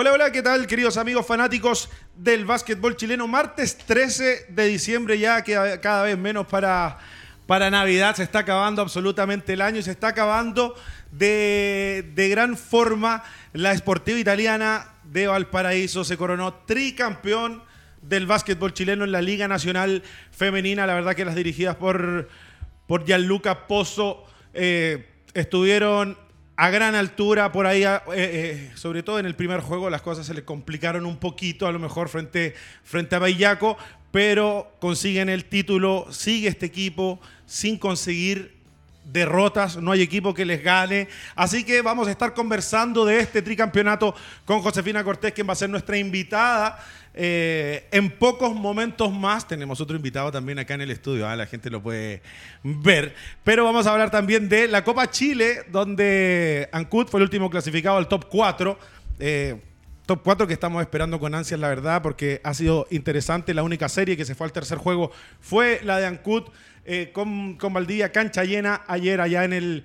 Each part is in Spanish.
Hola, hola, ¿qué tal, queridos amigos fanáticos del básquetbol chileno? Martes 13 de diciembre, ya queda cada vez menos para, para Navidad. Se está acabando absolutamente el año y se está acabando de, de gran forma la Esportiva Italiana de Valparaíso. Se coronó tricampeón del básquetbol chileno en la Liga Nacional Femenina. La verdad que las dirigidas por, por Gianluca Pozo eh, estuvieron a gran altura por ahí, eh, eh, sobre todo en el primer juego, las cosas se le complicaron un poquito, a lo mejor frente, frente a Bayaco, pero consiguen el título, sigue este equipo sin conseguir derrotas, no hay equipo que les gane. Así que vamos a estar conversando de este tricampeonato con Josefina Cortés, quien va a ser nuestra invitada eh, en pocos momentos más tenemos otro invitado también acá en el estudio, ¿ah? la gente lo puede ver. Pero vamos a hablar también de la Copa Chile, donde Ancud fue el último clasificado al top 4. Eh, top 4 que estamos esperando con ansias, la verdad, porque ha sido interesante. La única serie que se fue al tercer juego fue la de Ancud eh, con, con Valdivia, cancha llena ayer allá en el,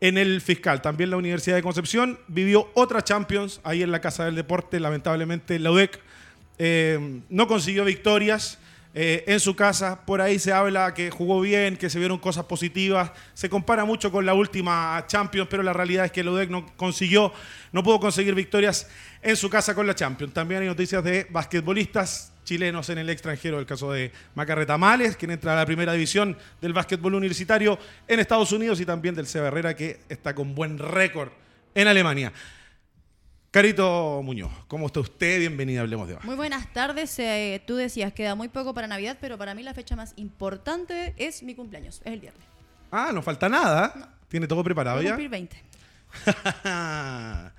en el fiscal. También la Universidad de Concepción vivió otra Champions ahí en la Casa del Deporte. Lamentablemente, la UDEC eh, no consiguió victorias. Eh, en su casa. Por ahí se habla que jugó bien, que se vieron cosas positivas. Se compara mucho con la última Champions, pero la realidad es que el UDEC no consiguió, no pudo conseguir victorias en su casa con la Champions. También hay noticias de basquetbolistas chilenos en el extranjero, el caso de Macarreta Males, quien entra a la primera división del básquetbol universitario en Estados Unidos, y también del Seba Herrera, que está con buen récord en Alemania. Carito Muñoz, ¿cómo está usted? Bienvenida, hablemos de Muy buenas tardes. Eh, tú decías, queda muy poco para Navidad, pero para mí la fecha más importante es mi cumpleaños, es el viernes. Ah, no falta nada. ¿Tiene todo preparado ya? 20.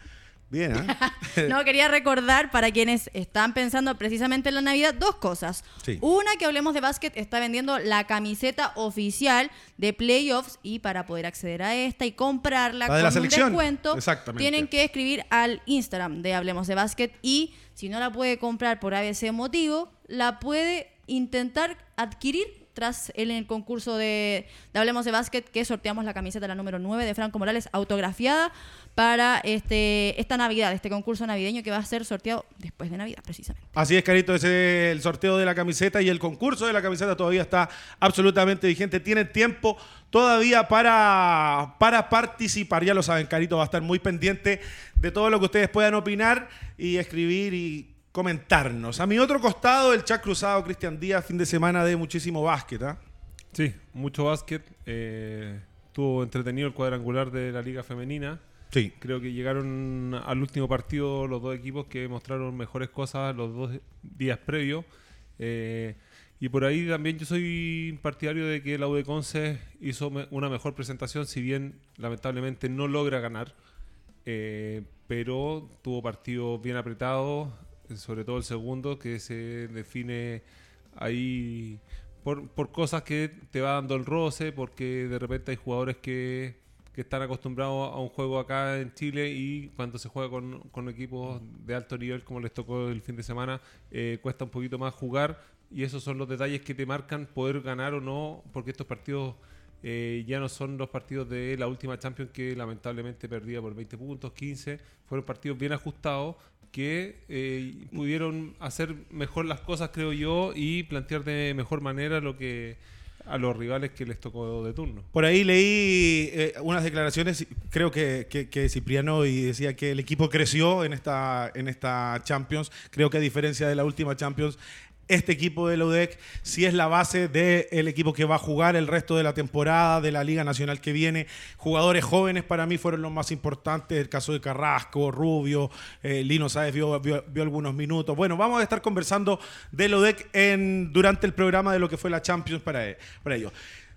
Bien, ¿eh? no, quería recordar para quienes están pensando precisamente en la Navidad dos cosas. Una, que hablemos de básquet, está vendiendo la camiseta oficial de playoffs y para poder acceder a esta y comprarla con un descuento, tienen que escribir al Instagram de Hablemos de Básquet y si no la puede comprar por ABC motivo, la puede intentar adquirir tras el, el concurso de, Hablemos de Básquet, que sorteamos la camiseta la número 9 de Franco Morales, autografiada para este, esta Navidad, este concurso navideño que va a ser sorteado después de Navidad, precisamente. Así es, Carito, ese el sorteo de la camiseta y el concurso de la camiseta todavía está absolutamente vigente. Tiene tiempo todavía para, para participar. Ya lo saben, Carito va a estar muy pendiente de todo lo que ustedes puedan opinar y escribir y comentarnos. A mi otro costado, el chat cruzado, Cristian Díaz, fin de semana de muchísimo básquet. ¿ah? Sí, mucho básquet. Eh, estuvo entretenido el cuadrangular de la Liga Femenina. Sí. Creo que llegaron al último partido los dos equipos que mostraron mejores cosas los dos días previos. Eh, y por ahí también yo soy partidario de que la UD Conce hizo una mejor presentación, si bien lamentablemente no logra ganar, eh, pero tuvo partidos bien apretados, sobre todo el segundo, que se define ahí por, por cosas que te va dando el roce, porque de repente hay jugadores que que están acostumbrados a un juego acá en Chile y cuando se juega con, con equipos de alto nivel como les tocó el fin de semana, eh, cuesta un poquito más jugar. Y esos son los detalles que te marcan poder ganar o no, porque estos partidos eh, ya no son los partidos de la última Champions que lamentablemente perdía por 20 puntos, 15, fueron partidos bien ajustados que eh, pudieron hacer mejor las cosas, creo yo, y plantear de mejor manera lo que a los rivales que les tocó de turno. Por ahí leí eh, unas declaraciones, creo que, que, Cipriano y decía que el equipo creció en esta, en esta Champions. Creo que a diferencia de la última Champions, este equipo de la UDEC si es la base del equipo que va a jugar el resto de la temporada de la Liga Nacional que viene. Jugadores jóvenes para mí fueron los más importantes, el caso de Carrasco, Rubio, eh, Lino Sáez vio, vio, algunos minutos. Bueno, vamos a estar conversando de la UDEC en, durante el programa de lo que fue la Champions para, para ellos.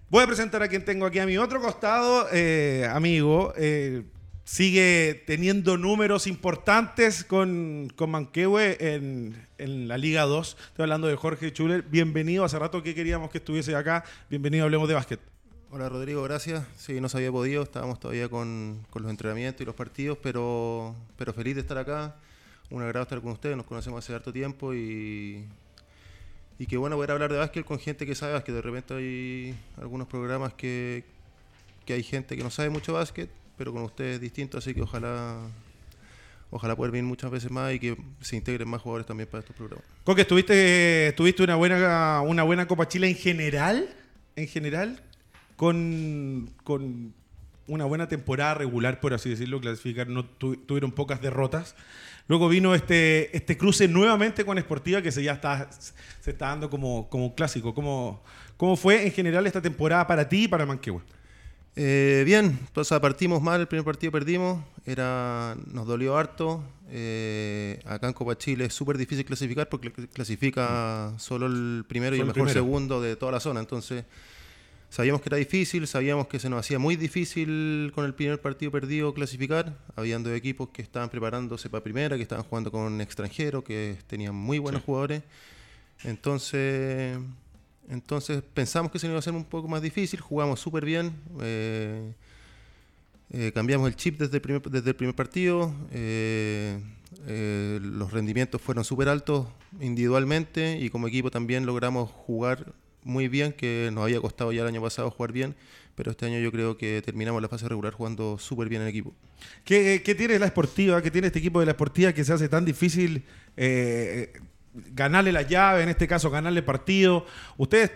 Voy a presentar a quien tengo aquí a mi otro costado, eh, amigo. Eh, sigue teniendo números importantes con, con Manquehue en, en, la Liga 2. Estoy hablando de Jorge Chuler. Bienvenido. Hace rato que queríamos que estuviese acá. Bienvenido, hablemos de básquet. Hola Rodrigo, gracias. Sí, no se había podido, estábamos todavía con, con, los entrenamientos y los partidos, pero, pero feliz de estar acá. Un agrado estar con ustedes, nos conocemos hace harto tiempo y, y qué bueno poder hablar de básquet con gente que sabe básquet. De repente hay algunos programas que, que hay gente que no sabe mucho básquet pero con ustedes es distinto, así que ojalá ojalá poder venir muchas veces más y que se integren más jugadores también para estos programas. Coque, ¿tuviste, tuviste una buena una buena Copa Chile en general, en general, con, con una buena temporada regular, por así decirlo, clasificar, no tuvieron pocas derrotas. Luego vino este, este cruce nuevamente con Sportiva que se ya está, se está dando como, como clásico. ¿Cómo, ¿Cómo fue en general esta temporada para ti y para Manquehue? Eh, bien, pues partimos mal, el primer partido perdimos, era, nos dolió harto. Eh, acá en Copa Chile es súper difícil clasificar porque clasifica solo el primero y el mejor segundo de toda la zona. Entonces, sabíamos que era difícil, sabíamos que se nos hacía muy difícil con el primer partido perdido clasificar. Habían dos equipos que estaban preparándose para primera, que estaban jugando con extranjeros, que tenían muy buenos jugadores. Entonces entonces pensamos que se nos iba a hacer un poco más difícil, jugamos súper bien, eh, eh, cambiamos el chip desde el primer, partido, eh, los rendimientos fueron súper altos individualmente y como equipo también logramos jugar muy bien, que nos había costado ya el año pasado jugar bien, pero este año yo creo que terminamos la fase regular jugando súper bien en equipo. ¿Qué, ¿Qué, tiene la Esportiva, qué tiene este equipo de la Esportiva que se hace tan difícil ganarle la llave, en este caso ganarle partido. Ustedes,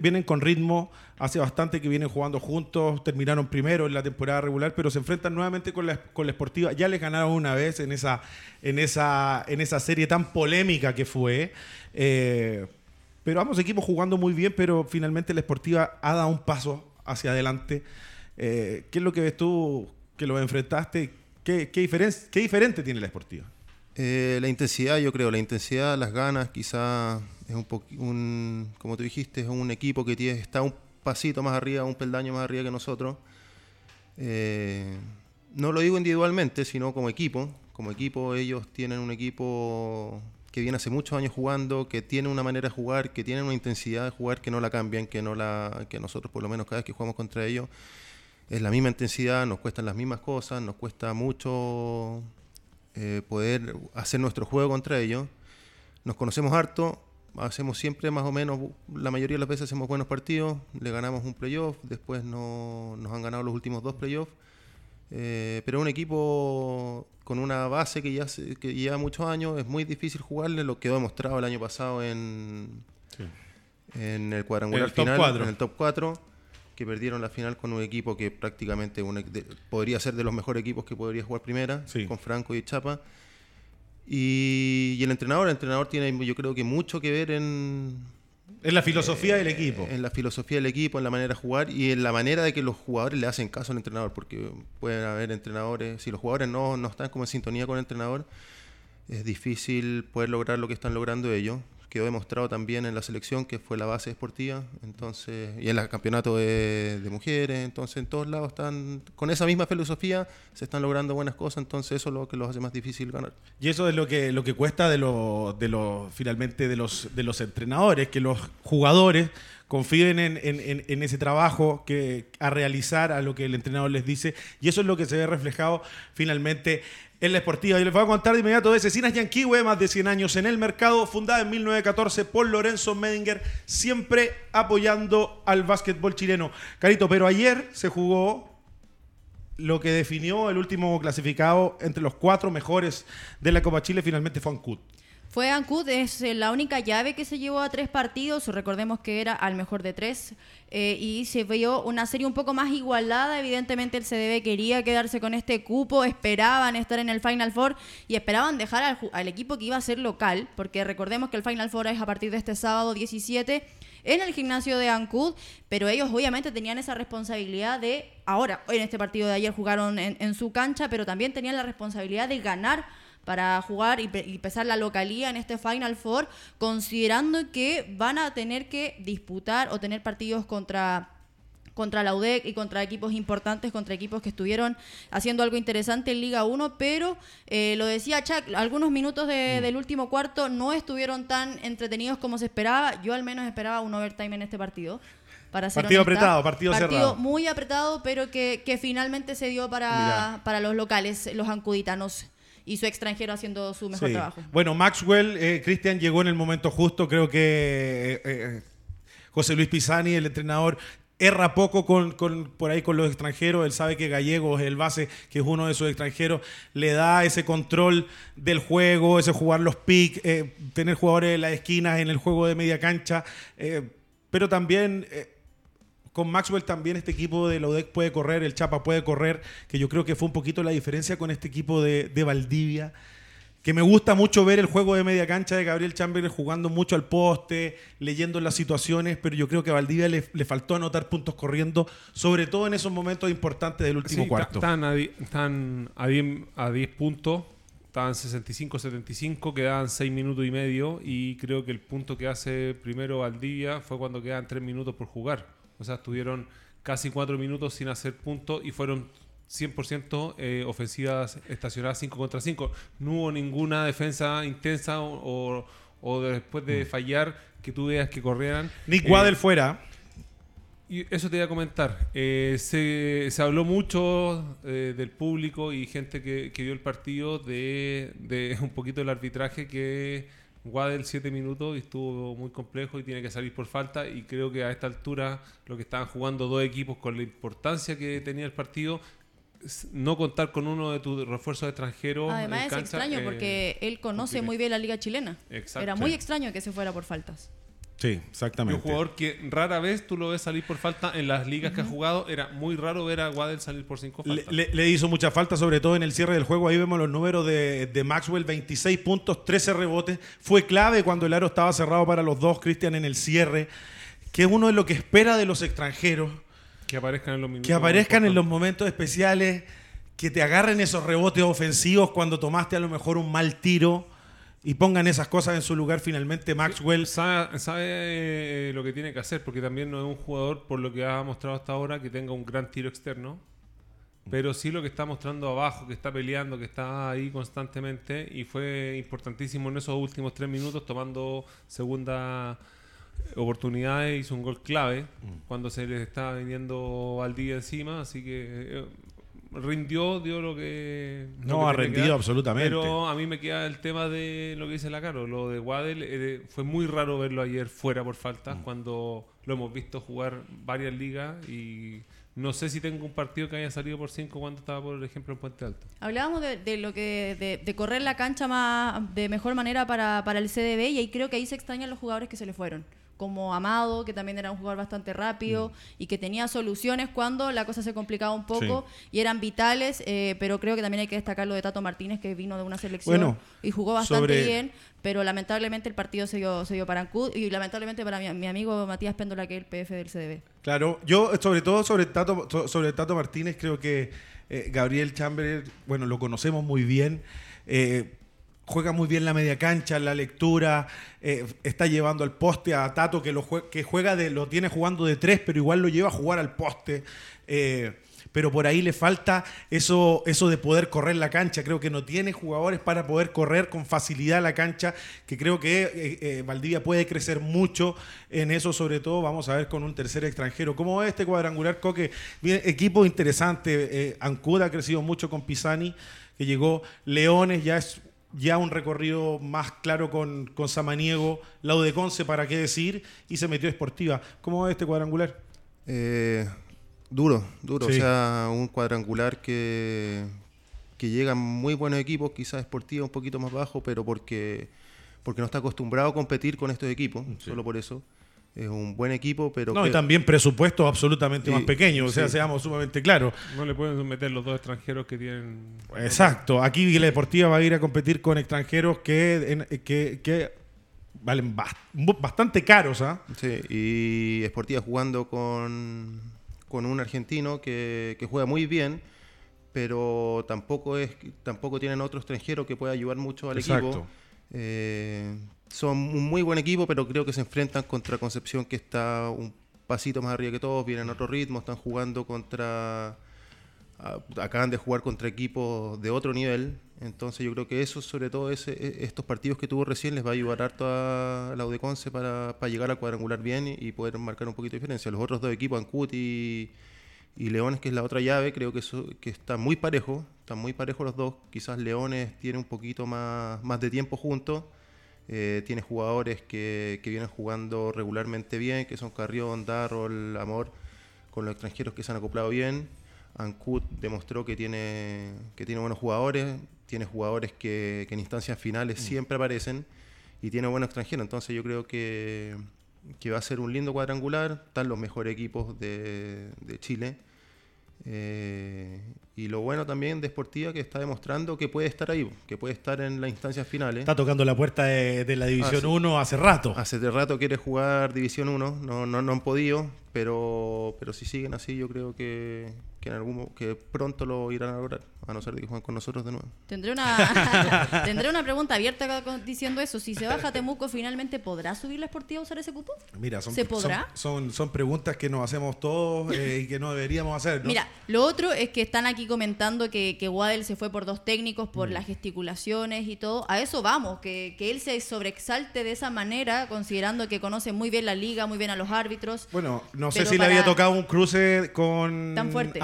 vienen con ritmo, hace bastante que vienen jugando juntos, terminaron primero en la temporada regular, pero se enfrentan nuevamente con la, con la Esportiva. Ya les ganaron una vez en esa, en esa, en esa serie tan polémica que fue. Eh, pero ambos equipos jugando muy bien, pero finalmente la Esportiva ha dado un paso hacia adelante. Eh, ¿Qué es lo que ves tú que lo enfrentaste? ¿Qué, qué, qué diferente tiene la Esportiva? Eh, la intensidad, yo creo, la intensidad, las ganas, quizá es un, un como tú dijiste, es un equipo que tiene, está un pasito más arriba, un peldaño más arriba que nosotros. Eh, no lo digo individualmente, sino como equipo. Como equipo ellos tienen un equipo que viene hace muchos años jugando, que tiene una manera de jugar, que tiene una intensidad de jugar que no la cambian, que no la que nosotros por lo menos cada vez que jugamos contra ellos es la misma intensidad, nos cuestan las mismas cosas, nos cuesta mucho eh, poder hacer nuestro juego contra ellos. Nos conocemos harto, hacemos siempre más o menos, la mayoría de las veces hacemos buenos partidos, le ganamos un playoff, después no, nos han ganado los últimos dos playoffs. Eh, pero un equipo con una base que ya que lleva muchos años, es muy difícil jugarle, lo quedó demostrado el año pasado en, en el cuadrangular final, en el top 4 que perdieron la final con un equipo que prácticamente podría ser de los mejores equipos que podría jugar primera, con Franco y Chapa. Y, el entrenador, el entrenador tiene yo creo que mucho que ver en... En la filosofía del equipo. En la filosofía del equipo, en la manera de jugar y en la manera de que los jugadores le hacen caso al entrenador, porque pueden haber entrenadores, si los jugadores no, no están como en sintonía con el entrenador, es difícil poder lograr lo que están logrando ellos quedó demostrado también en la selección que fue la base esportiva, entonces, y en el campeonato de, mujeres, entonces en todos lados están, con esa misma filosofía se están logrando buenas cosas, entonces eso es lo que los hace más difícil ganar. Y eso es lo que, lo que cuesta de lo, de lo, finalmente de los, de los entrenadores, que los jugadores confíen en, ese trabajo que a realizar a lo que el entrenador les dice y eso es lo que se ve reflejado finalmente en la esportiva. Y les voy a contar de inmediato de Cecinas Yanquiwe, más de 100 años en el mercado, fundada en 1914 por Lorenzo Medinger, siempre apoyando al básquetbol chileno. Carito, pero ayer se jugó lo que definió el último clasificado entre los cuatro mejores de la Copa Chile, finalmente fue Ancud. Fue Ancud, es eh, la única llave que se llevó a tres partidos, recordemos que era al mejor de tres, eh, y se vio una serie un poco más igualada, evidentemente el CDB quería quedarse con este cupo, esperaban estar en el Final Four y esperaban dejar al, equipo que iba a ser local, porque recordemos que el Final Four es a partir de este sábado 17 en el gimnasio de Ancud, pero ellos obviamente tenían esa responsabilidad de, ahora, en este partido de ayer jugaron en su cancha, pero también tenían la responsabilidad de ganar para jugar y, empezar la localía en este Final Four, considerando que van a tener que disputar o tener partidos contra contra la UDEC y contra equipos importantes, contra equipos que estuvieron haciendo algo interesante en Liga 1, pero eh, lo decía Chuck, algunos minutos mm. del último cuarto no estuvieron tan entretenidos como se esperaba. Yo al menos esperaba un overtime en este partido. Para partido apretado, partido, partido muy apretado, pero que, que finalmente se dio para, para los locales, los ancuditanos y su extranjero haciendo su mejor trabajo. Bueno, Maxwell, eh, Cristian llegó en el momento justo, creo que eh, eh, José Luis Pisani, el entrenador, erra poco con, por ahí con los extranjeros. Él sabe que Gallegos, el base, que es uno de esos extranjeros, le da ese control del juego, ese jugar los picks, eh, tener jugadores en las esquinas, en el juego de media cancha. Eh, pero también eh, con Maxwell también este equipo de la UDEC puede correr, el Chapa puede correr, que yo creo que fue un poquito la diferencia con este equipo de, de Valdivia que me gusta mucho ver el juego de media cancha de Gabriel Chamberlain jugando mucho al poste, leyendo las situaciones, pero yo creo que a Valdivia le, faltó anotar puntos corriendo, sobre todo en esos momentos importantes del último cuarto. Están a, están a 10, a 10 puntos, estaban 65-75, quedaban 6 minutos y medio y creo que el punto que hace primero Valdivia fue cuando quedaban 3 minutos por jugar. O sea, estuvieron casi 4 minutos sin hacer puntos y fueron 100% eh, ofensivas estacionadas 5 contra 5. No hubo ninguna defensa intensa o, después de mm. fallar que tú veas que corrieran. Nick Waddell eh, fuera. Y eso te iba a comentar. Eh, se, se, habló mucho del público y gente que, que vio el partido de, de, un poquito del arbitraje que Waddell 7 minutos y estuvo muy complejo y tiene que salir por falta y creo que a esta altura lo que estaban jugando dos equipos con la importancia que tenía el partido no contar con uno de tus refuerzos extranjeros. Además es extraño porque él conoce muy bien la liga chilena. Era muy extraño que se fuera por faltas. Sí, exactamente. Un jugador que rara vez tú lo ves salir por falta en las ligas que ha jugado. Era muy raro ver a Waddell salir por cinco faltas. Le, hizo mucha falta, sobre todo en el cierre del juego. Ahí vemos los números de, de, Maxwell: 26 puntos, 13 rebotes. Fue clave cuando el aro estaba cerrado para los dos, Cristian, en el cierre. Que es uno de lo que espera de los extranjeros que aparezcan en los Que aparezcan en los momentos especiales, que te agarren esos rebotes ofensivos cuando tomaste a lo mejor un mal tiro y pongan esas cosas en su lugar finalmente Maxwell. sabe, eh, lo que tiene que hacer, porque también no es un jugador, por lo que ha mostrado hasta ahora, que tenga un gran tiro externo. Pero sí lo que está mostrando abajo, que está peleando, que está ahí constantemente. Y fue importantísimo en esos últimos tres minutos, tomando segunda oportunidades, hizo un gol clave mm. cuando se le estaba viniendo al día encima, así que eh, rindió, dio lo que... No, ha rendido absolutamente. Pero a mí me queda el tema de lo que dice la Caro, lo de Waddell, eh, fue muy raro verlo ayer fuera por faltas, mm. cuando lo hemos visto jugar varias ligas y... No sé si tengo un partido que haya salido por 5 cuando estaba, por ejemplo, en Puente Alto. Hablábamos de, lo que de, correr la cancha más de mejor manera para, para el CDB y ahí creo que ahí se extrañan los jugadores que se le fueron como Amado, que también era un jugador bastante rápido mm. y que tenía soluciones cuando la cosa se complicaba un poco y eran vitales, eh, pero creo que también hay que destacar lo de Tato Martínez, que vino de una selección y jugó bastante bien, pero lamentablemente el partido se dio, se dio para Ancud y lamentablemente para mi, amigo Matías Péndola, que es el PF del CDB. Claro, yo sobre todo sobre Tato, sobre Tato Martínez creo que eh, Gabriel Chamberlain, bueno, lo conocemos muy bien. Eh, juega muy bien la media cancha, la lectura, eh, está llevando al poste a Tato que, lo que juega de, lo tiene jugando de tres, pero igual lo lleva a jugar al poste. Eh, pero por ahí le falta eso, eso de poder correr la cancha. Creo que no tiene jugadores para poder correr con facilidad la cancha, que creo que eh, Valdivia puede crecer mucho en eso, sobre todo vamos a ver con un tercer extranjero. ¿Cómo es este cuadrangular, Coque? Equipo interesante. Ancuda ha crecido mucho con Pisani, que llegó. Leones ya es ya un recorrido más claro con, con Samaniego, Laudeconce, para qué decir, y se metió Esportiva. ¿Cómo va este cuadrangular? Eh, duro, duro. O sea, un cuadrangular que, que llegan muy buenos equipos, quizás Esportiva un poquito más bajo, pero porque, porque no está acostumbrado a competir con estos equipos, solo por eso es un buen equipo, pero... No, y también presupuestos absolutamente más pequeños, o sea, seamos sumamente claros. No le pueden meter los dos extranjeros que tienen... Exacto, aquí la Deportiva va a ir a competir con extranjeros que, que, valen bastante caros, ¿ah? Sí, y Deportiva jugando con, con un argentino que, que, juega muy bien, pero tampoco, es, tampoco tienen otro extranjero que pueda ayudar mucho al equipo. Eh, son un muy buen equipo, pero creo que se enfrentan contra Concepción, que está un pasito más arriba que todos, vienen a otro ritmo, están jugando contra. acaban de jugar contra equipos de otro nivel. Entonces, yo creo que eso, sobre todo ese, e, estos partidos que tuvo recién, les va a ayudar harto a la UDECONCE para, para llegar a cuadrangular bien y, poder marcar un poquito de diferencia. Los otros dos equipos, Ancud y, y Leones, que es la otra llave, creo que, eso, que está muy parejo. Están muy parejos los dos. Quizás Leones tiene un poquito más, más de tiempo juntos eh, tiene jugadores que, que, vienen jugando regularmente bien, que son Carrión, Darrol, Amor. con los extranjeros que se han acoplado bien. Ancud demostró que tiene, que tiene buenos jugadores, tiene jugadores que, en instancias finales mm. siempre aparecen y tiene buenos extranjeros. Entonces yo creo que, va a ser un lindo cuadrangular. Están los mejores equipos de, de Chile. Eh, y lo bueno también de Sportiva que está demostrando que puede estar ahí, que puede estar en las instancias finales. Está tocando la puerta de, la División 1 hace rato. Hace de rato quiere jugar División 1, no, no, no han podido, pero, pero si siguen así yo creo que, que, en algún, que pronto lo irán a lograr, a no ser que jueguen con nosotros de nuevo. Tendré una, tendré una pregunta abierta diciendo eso. Si se baja Temuco, ¿finalmente podrá subir la Esportiva a usar ese cupo? Mira, son, ¿Se podrá? Son, son, preguntas que nos hacemos todos eh, y que no deberíamos hacer. Mira, lo otro es que están aquí comentando que, que Waddell se fue por dos técnicos, por mm. las gesticulaciones y todo. A eso vamos, que, que él se sobreexalte de esa manera, considerando que conoce muy bien la liga, muy bien a los árbitros. Bueno, no sé si le había tocado un cruce con... Tan fuerte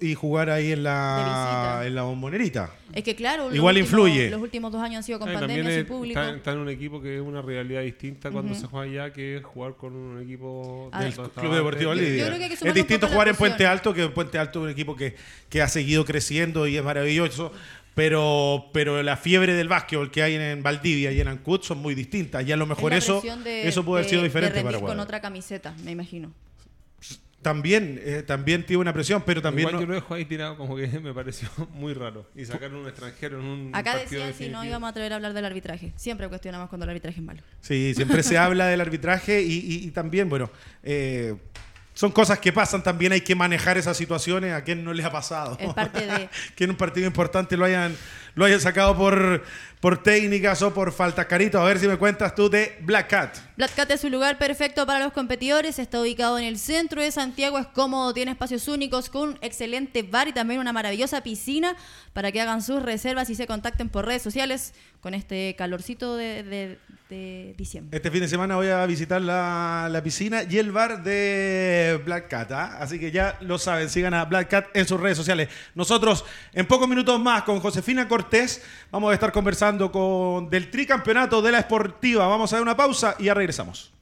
y jugar ahí en la, en la bombonerita. Es que claro, igual influye. Los últimos dos años han sido con pandemia sin público. Está, en un equipo que es una realidad distinta cuando se juega allá que jugar con un equipo del Club Deportivo Lidia. Es distinto jugar en Puente Alto que en Puente Alto es un equipo que, que ha seguido creciendo y es maravilloso. Pero, pero la fiebre del básquetbol que hay en, Valdivia y en Ancud son muy distintas. Y a lo mejor eso, eso puede haber sido diferente para con otra camiseta, me imagino también, eh, también tiene una presión, pero también. Igual no... yo lo dejo ahí tirado, como que me pareció muy raro. Y sacar un extranjero en un. Acá decían si no íbamos a atrever a hablar del arbitraje. Siempre cuestionamos cuando el arbitraje es malo. Sí, siempre se habla del arbitraje y, también, bueno. Eh, son cosas que pasan, también hay que manejar esas situaciones. ¿A quién no les ha pasado? Es parte de. que en un partido importante lo hayan, lo hayan sacado por, por técnicas o por falta Carito, a ver si me cuentas tú de Black Cat. Black Cat es un lugar perfecto para los competidores. Está ubicado en el centro de Santiago. Es cómodo, tiene espacios únicos con un excelente bar y también una maravillosa piscina para que hagan sus reservas y se contacten por redes sociales con este calorcito de, diciembre. Este fin de semana voy a visitar la, piscina y el bar de Black Cat. ¿ah? Así que ya lo saben, sigan a Black Cat en sus redes sociales. Nosotros en pocos minutos más con Josefina Cortés vamos a estar conversando con del tricampeonato de la esportiva. Vamos a dar una pausa y ya regresamos.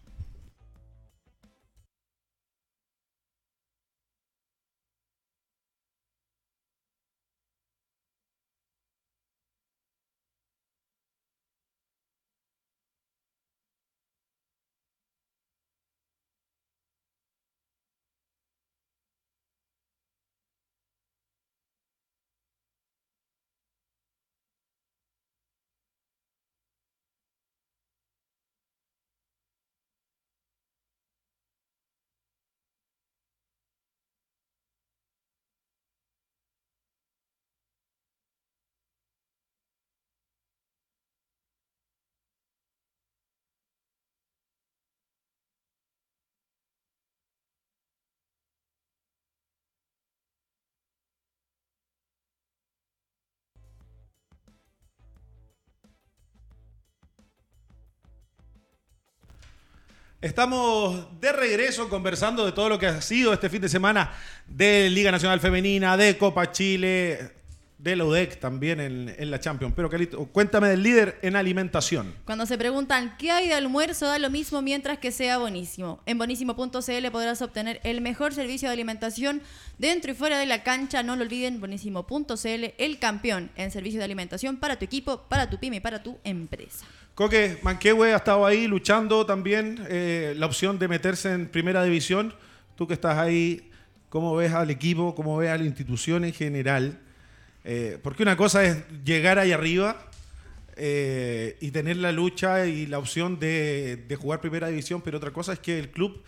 Estamos de regreso conversando de todo lo que ha sido este fin de semana de Liga Nacional Femenina, de Copa Chile, de la UDEC también en, la Champions. Pero Calito, cuéntame del líder en alimentación. Cuando se preguntan qué hay de almuerzo, da lo mismo mientras que sea buenísimo. En bonísimo.cl podrás obtener el mejor servicio de alimentación dentro y fuera de la cancha. No lo olviden, bonísimo.cl, el campeón en servicio de alimentación para tu equipo, para tu pyme y para tu empresa. Coque, Manquehue ha estado ahí luchando también eh, la opción de meterse en primera división. Tú que estás ahí, ¿cómo ves al equipo? ¿Cómo ves a la institución en general? Eh, porque una cosa es llegar ahí arriba eh, y tener la lucha y la opción de, jugar primera división, pero otra cosa es que el club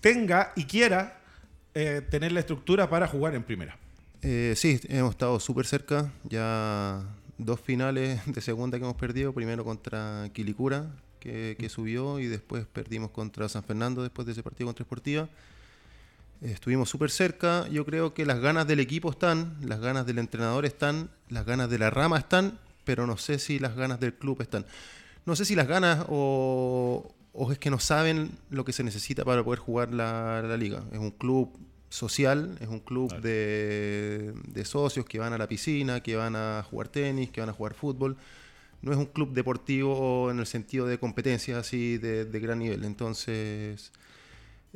tenga y quiera tener la estructura para jugar en primera. sí, hemos estado súper cerca. Ya dos finales de segunda que hemos perdido, primero contra Quilicura, que, subió, y después perdimos contra San Fernando después de ese partido contra Esportiva. Estuvimos súper cerca, yo creo que las ganas del equipo están, las ganas del entrenador están, las ganas de la rama están, pero no sé si las ganas del club están. No sé si las ganas o, es que no saben lo que se necesita para poder jugar la liga. Es un club social, es un club de, socios que van a la piscina, que van a jugar tenis, que van a jugar fútbol. No es un club deportivo en el sentido de competencias así de, gran nivel. Entonces,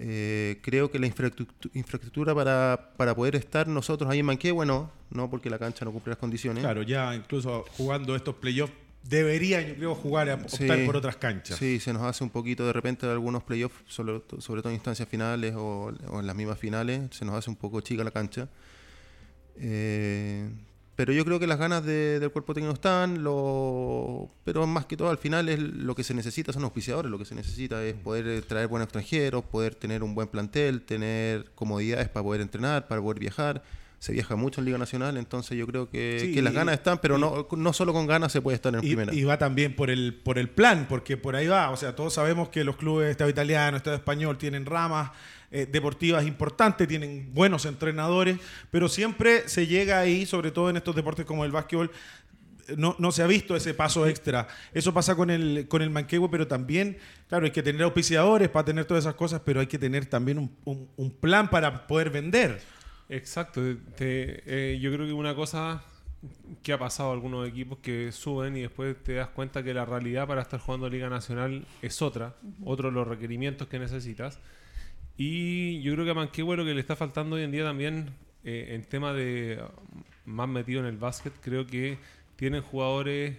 Eh, creo que la infraestructura para, para, poder estar nosotros ahí en Manquehue, no, no porque la cancha no cumple las condiciones. Claro, ya incluso jugando estos playoffs deberían, yo creo, jugar, a optar por otras canchas. Sí, se nos hace un poquito de repente algunos playoffs, sobre, sobre todo en instancias finales o, en las mismas finales, se nos hace un poco chica la cancha. Eh, pero yo creo que las ganas del cuerpo técnico están, lo, pero más que todo al final es lo que se necesita son auspiciadores, lo que se necesita es poder traer buenos extranjeros, poder tener un buen plantel, tener comodidades para poder entrenar, para poder viajar. Se viaja mucho en Liga Nacional, entonces yo creo que, las ganas están, pero no, no solo con ganas se puede estar en y, primera. Y va también por el, por el plan, porque por ahí va, o sea, todos sabemos que los clubes Estado italiano, Estado español tienen ramas eh, deportivas importantes, tienen buenos entrenadores, pero siempre se llega ahí, sobre todo en estos deportes como el básquetbol, no, no, se ha visto ese paso extra. Eso pasa con el, con el manquehue, pero también, claro, hay que tener auspiciadores para tener todas esas cosas, pero hay que tener también un, un, plan para poder vender. Exacto. Eh, yo creo que una cosa que ha pasado a algunos equipos que suben y después te das cuenta que la realidad para estar jugando Liga Nacional es otra, otros los requerimientos que necesitas. Y yo creo que a Manquehue lo que le está faltando hoy en día también, eh, en tema de más metido en el básquet, creo que tienen jugadores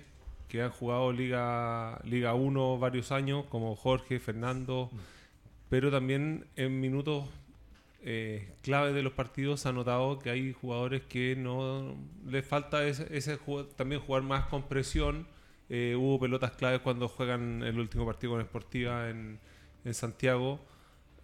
que han jugado Liga, Liga 1 varios años, como Jorge, Fernando, pero también en minutos eh, clave de los partidos ha notado que hay jugadores que no les falta ese, también jugar más con presión. Eh, hubo pelotas claves cuando juegan el último partido con Sportiva en Santiago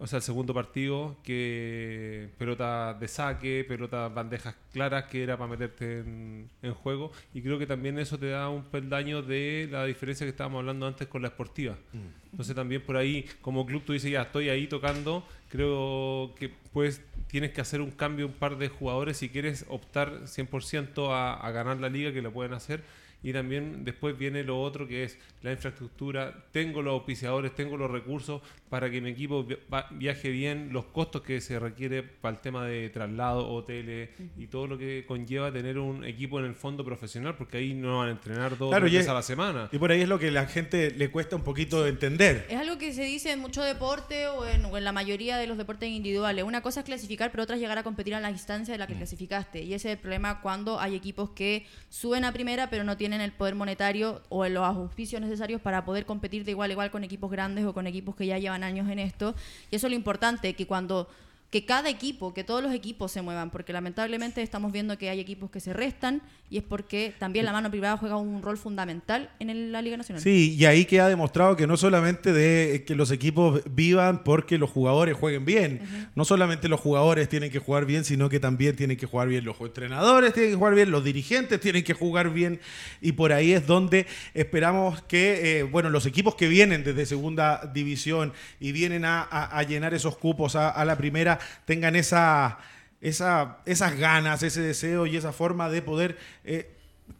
o sea, el segundo partido, que pelota de saque, pelota bandejas claras, que era para meterte en, juego. Y creo que también eso te da un peldaño de la diferencia que estábamos hablando antes con la esportiva. Mm. Entonces también por ahí, como club, tú dices, ya estoy ahí tocando, creo que pues tienes que hacer un cambio, un par de jugadores, si quieres optar 100% a, a ganar la liga, que lo pueden hacer y también después viene lo otro que es la infraestructura, tengo los auspiciadores, tengo los recursos para que mi equipo viaje bien, los costos que se requiere para el tema de traslado, hoteles y todo lo que conlleva tener un equipo en el fondo profesional, porque ahí no van a entrenar dos veces a la semana. Y por ahí es lo que a la gente le cuesta un poquito entender. Es algo que se dice en mucho deporte o en, en la mayoría de los deportes individuales. Una cosa es clasificar, pero otra es llegar a competir a la instancia de la que mm. clasificaste. Y ese es el problema cuando hay equipos que suben a primera, pero no tienen tienen el poder monetario o los auspicios necesarios para poder competir de igual a igual con equipos grandes o con equipos que ya llevan años en esto. Y eso es lo importante, que cuando que cada equipo, que todos los equipos se muevan, porque lamentablemente estamos viendo que hay equipos que se restan y es porque también la mano privada juega un rol fundamental en la Liga Nacional. Sí, y ahí queda demostrado que no solamente de que los equipos vivan porque los jugadores jueguen bien, no solamente los jugadores tienen que jugar bien, sino que también tienen que jugar bien los entrenadores, tienen que jugar bien, los dirigentes tienen que jugar bien. Y por ahí es donde esperamos que, eh, bueno, los equipos que vienen desde segunda división y vienen a, llenar esos cupos a la primera, tengan esa, esa, esas ganas, ese deseo y esa forma de poder eh,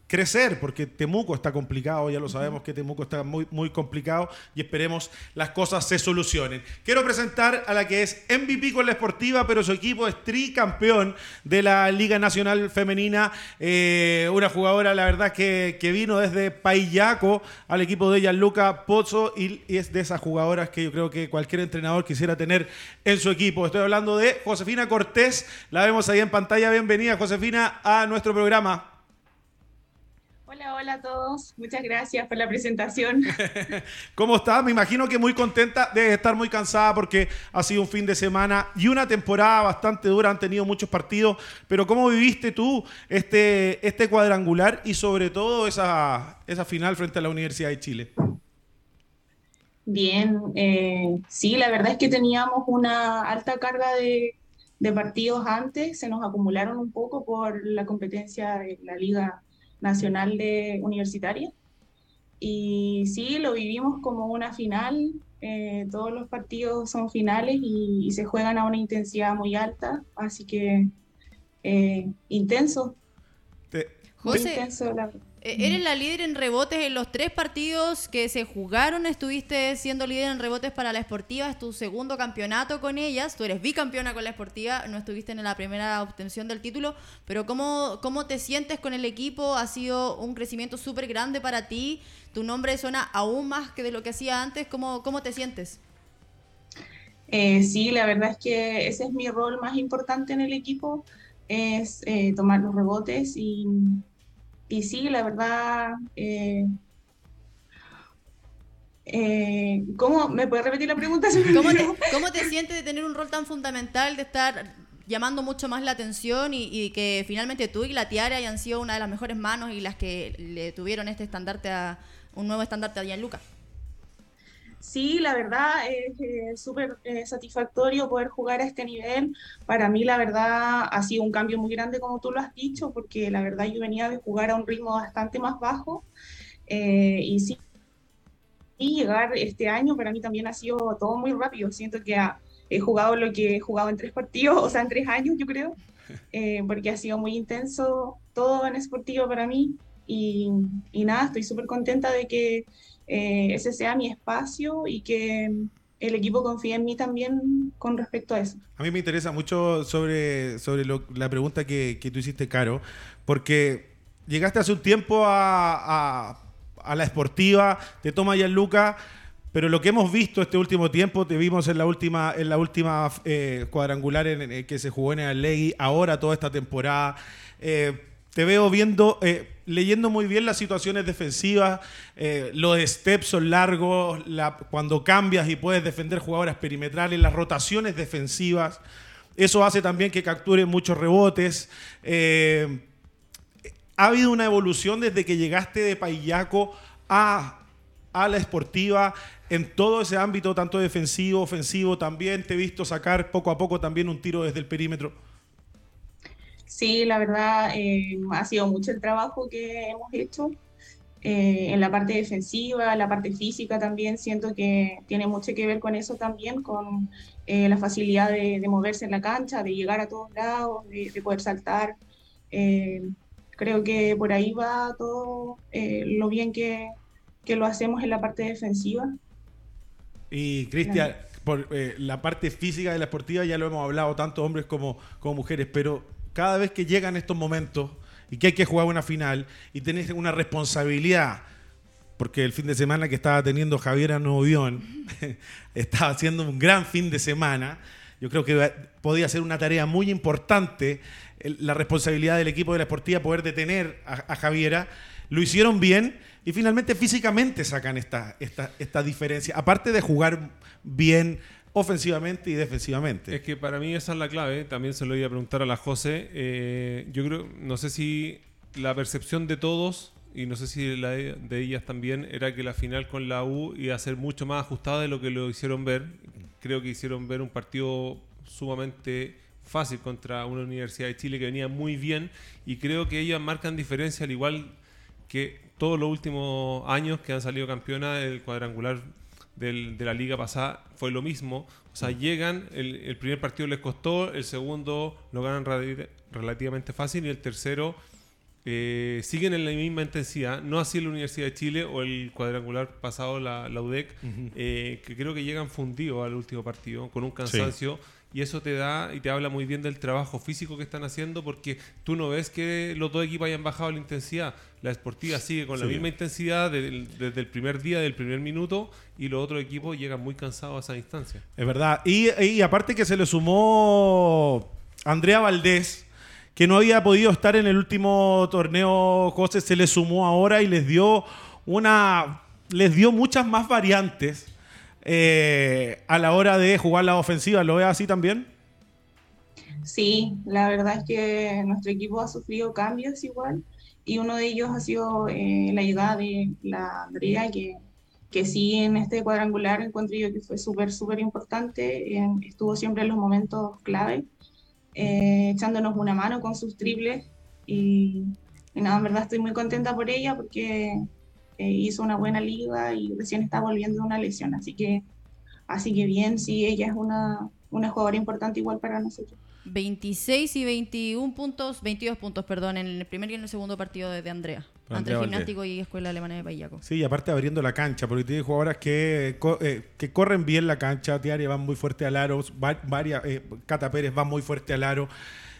crecer, porque Temuco está complicado, ya lo sabemos que Temuco está muy, muy complicado y esperemos las cosas se solucionen. Quiero presentar a la que es MVP con la esportiva, pero su equipo es tricampeón de la Liga Nacional Femenina, eh, una jugadora, la verdad, que, que, vino desde Paillaco al equipo de Gianluca Pozzo y, y es de esas jugadoras que yo creo que cualquier entrenador quisiera tener en su equipo. Estoy hablando de Josefina Cortés, la vemos ahí en pantalla. Bienvenida, Josefina, a nuestro programa. Hola, hola a todos. Muchas gracias por la presentación. ¿Cómo estás? Me imagino que muy contenta, de estar muy cansada porque ha sido un fin de semana y una temporada bastante dura, han tenido muchos partidos, pero ¿cómo viviste tú este, este cuadrangular y sobre todo esa, esa final frente a la Universidad de Chile? Bien, eh, sí, la verdad es que teníamos una alta carga de, de partidos antes, se nos acumularon un poco por la competencia de la liga nacional de universitaria. Y sí, lo vivimos como una final. Eh, todos los partidos son finales y, se juegan a una intensidad muy alta, así que eh, intenso. José, intenso, la eres la líder en rebotes en los tres partidos que se jugaron. Estuviste siendo líder en rebotes para la Esportiva. Es tu segundo campeonato con ellas. Tú eres bicampeona con la Esportiva. No estuviste en la primera obtención del título. Pero ¿cómo, cómo te sientes con el equipo? Ha sido un crecimiento súper grande para ti. Tu nombre suena aún más que de lo que hacía antes. ¿Cómo, cómo te sientes? Eh, sí, la verdad es que ese es mi rol más importante en el equipo, es eh, tomar los rebotes y, y sí, la verdad... Eh, ¿Cómo me puede repetir la pregunta? ¿Cómo te, ¿Cómo te sientes de tener un rol tan fundamental, de estar llamando mucho más la atención y, que finalmente tú y la Tiara hayan sido una de las mejores manos y las que le tuvieron este estandarte a un nuevo estandarte a Gianluca. Sí, la verdad es eh, súper eh, satisfactorio poder jugar a este nivel. Para mí, la verdad, ha sido un cambio muy grande, como tú lo has dicho, porque la verdad yo venía de jugar a un ritmo bastante más bajo. Eh, y sí, y llegar este año para mí también ha sido todo muy rápido. Siento que he jugado lo que he jugado en tres partidos, o sea, en tres años, yo creo, porque ha sido muy intenso todo en esportivo para mí. Y, y nada, estoy súper contenta de que eh, ese sea mi espacio y que el equipo confíe en mí también con respecto a eso. A mí me interesa mucho sobre, sobre la pregunta que, que, tú hiciste, Caro, porque llegaste hace un tiempo a, a, la esportiva, te toma ya Luca, pero lo que hemos visto este último tiempo, te vimos en la última, en la última eh, cuadrangular en, que se jugó en el Ley, ahora toda esta temporada. Eh, te veo viendo, eh, leyendo muy bien las situaciones defensivas, eh, los steps son largos, cuando cambias y puedes defender jugadoras perimetrales, las rotaciones defensivas. Eso hace también que capture muchos rebotes. Eh, ha habido una evolución desde que llegaste de Payaco a, a la esportiva en todo ese ámbito, tanto defensivo, ofensivo. También te he visto sacar poco a poco también un tiro desde el perímetro. Sí, la verdad eh, ha sido mucho el trabajo que hemos hecho eh, en la parte defensiva, la parte física también. Siento que tiene mucho que ver con eso también, con eh, la facilidad de, moverse en la cancha, de llegar a todos lados, de, poder saltar. creo que por ahí va todo lo bien que, que, lo hacemos en la parte defensiva. Y Cristian, por la parte física de la esportiva ya lo hemos hablado tanto hombres como, como mujeres, pero cada vez que llegan estos momentos y que hay que jugar una final y tenés una responsabilidad, porque el fin de semana que estaba teniendo Javier Anovión estaba haciendo un gran fin de semana, yo creo que podía ser una tarea muy importante la responsabilidad del equipo de la Esportiva poder detener a, Javiera. Lo hicieron bien y finalmente físicamente sacan esta, esta, esta diferencia. Aparte de jugar bien, ofensivamente y defensivamente. Es que para mí esa es la clave. También se lo iba a preguntar a la José. Eh, yo creo, no sé si la percepción de todos y no sé si la de, ellas también era que la final con la U iba a ser mucho más ajustada de lo que lo hicieron ver. Creo que hicieron ver un partido sumamente fácil contra una Universidad de Chile que venía muy bien y creo que ellas marcan diferencia al igual que todos los últimos años que han salido campeonas del cuadrangular de la liga pasada fue lo mismo. O sea, llegan, el, primer partido les costó, el segundo lo ganan relativamente fácil y el tercero eh, siguen en la misma intensidad. No así la Universidad de Chile o el cuadrangular pasado, la, UDEC, eh, que creo que llegan fundidos al último partido con un cansancio y eso te da y te habla muy bien del trabajo físico que están haciendo porque tú no ves que los dos equipos hayan bajado la intensidad. La esportiva sigue con la misma intensidad desde el primer día, del primer minuto y los otros equipos llegan muy cansados a esa distancia. Es verdad. Y, aparte que se le sumó Andrea Valdés, que no había podido estar en el último torneo, José se le sumó ahora y les dio una les dio muchas más variantes eh, a la hora de jugar la ofensiva. ¿Lo ve así también? Sí, la verdad es que nuestro equipo ha sufrido cambios igual y uno de ellos ha sido eh, la llegada de la Andrea, que, que sí en este cuadrangular encuentro yo que fue súper, súper importante, estuvo siempre en los momentos clave, eh, echándonos una mano con sus triples y, y, nada, en verdad estoy muy contenta por ella porque hizo una buena liga y recién está volviendo de una lesión. Así que, así que bien, sí, ella es una, una jugadora importante igual para nosotros. 26 y 21 puntos, 22 puntos, perdón, en el primer y en el segundo partido de, Andrea. Andrea Gimnástico y Escuela Alemana de Payaco. Sí, y aparte abriendo la cancha, porque tiene jugadoras que, eh, que corren bien la cancha. Tiaria va muy fuerte al aro, varias, eh, Cata Pérez va muy fuerte al aro.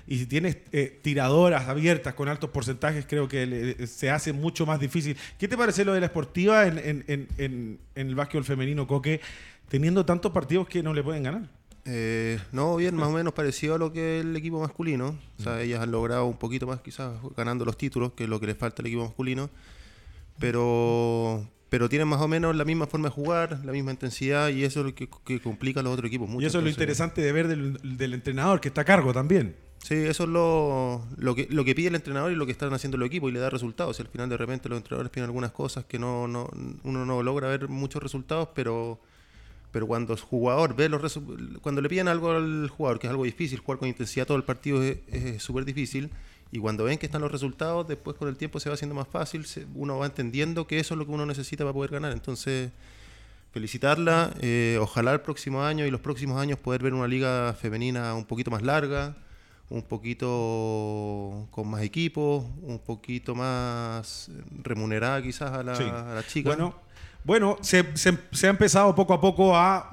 Y si tienes eh, tiradoras abiertas con altos porcentajes, creo que se hace mucho más difícil. ¿Qué te parece lo de la esportiva en, el básquetbol femenino, Coque, teniendo tantos partidos que no le pueden ganar? Eh, no, bien, más o menos parecido a lo que el equipo masculino. O sea, ellas han logrado un poquito más, quizás ganando los títulos, que es lo que les falta al equipo masculino. Pero, pero tienen más o menos la misma forma de jugar, la misma intensidad, y eso es lo que, complica a los otros equipos mucho. Y eso es lo interesante de ver del, entrenador que está a cargo también. Sí, eso es lo, lo, que, lo que pide el entrenador y lo que están haciendo los equipos y le da resultados. Al final de repente los entrenadores piden algunas cosas que no, no uno no logra ver muchos resultados, pero cuando el jugador ve los cuando le piden algo al jugador, que es algo difícil, jugar con intensidad todo el partido es súper difícil, y cuando ven que están los resultados, después con el tiempo se va haciendo más fácil, uno va entendiendo que eso es lo que uno necesita para poder ganar. Entonces, felicitarla, eh, ojalá el próximo año y los próximos años poder ver una liga femenina un poquito más larga, un poquito con más equipos, un poquito más remunerada quizás a la, a la chica. Bueno, bueno, se, ha empezado poco a poco a,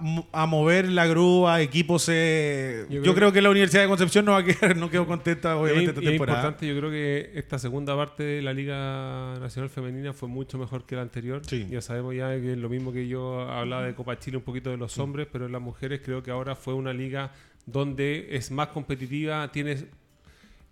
mover la grúa, equipos. yo, creo, que la Universidad de Concepción no va a quedar, no quedó contenta, obviamente, esta temporada. Es importante, yo creo que esta segunda parte de la Liga Nacional Femenina fue mucho mejor que la anterior. Ya sabemos ya que es lo mismo que yo hablaba de Copa Chile, un poquito de los hombres, pero en las mujeres creo que ahora fue una liga donde es más competitiva, tienes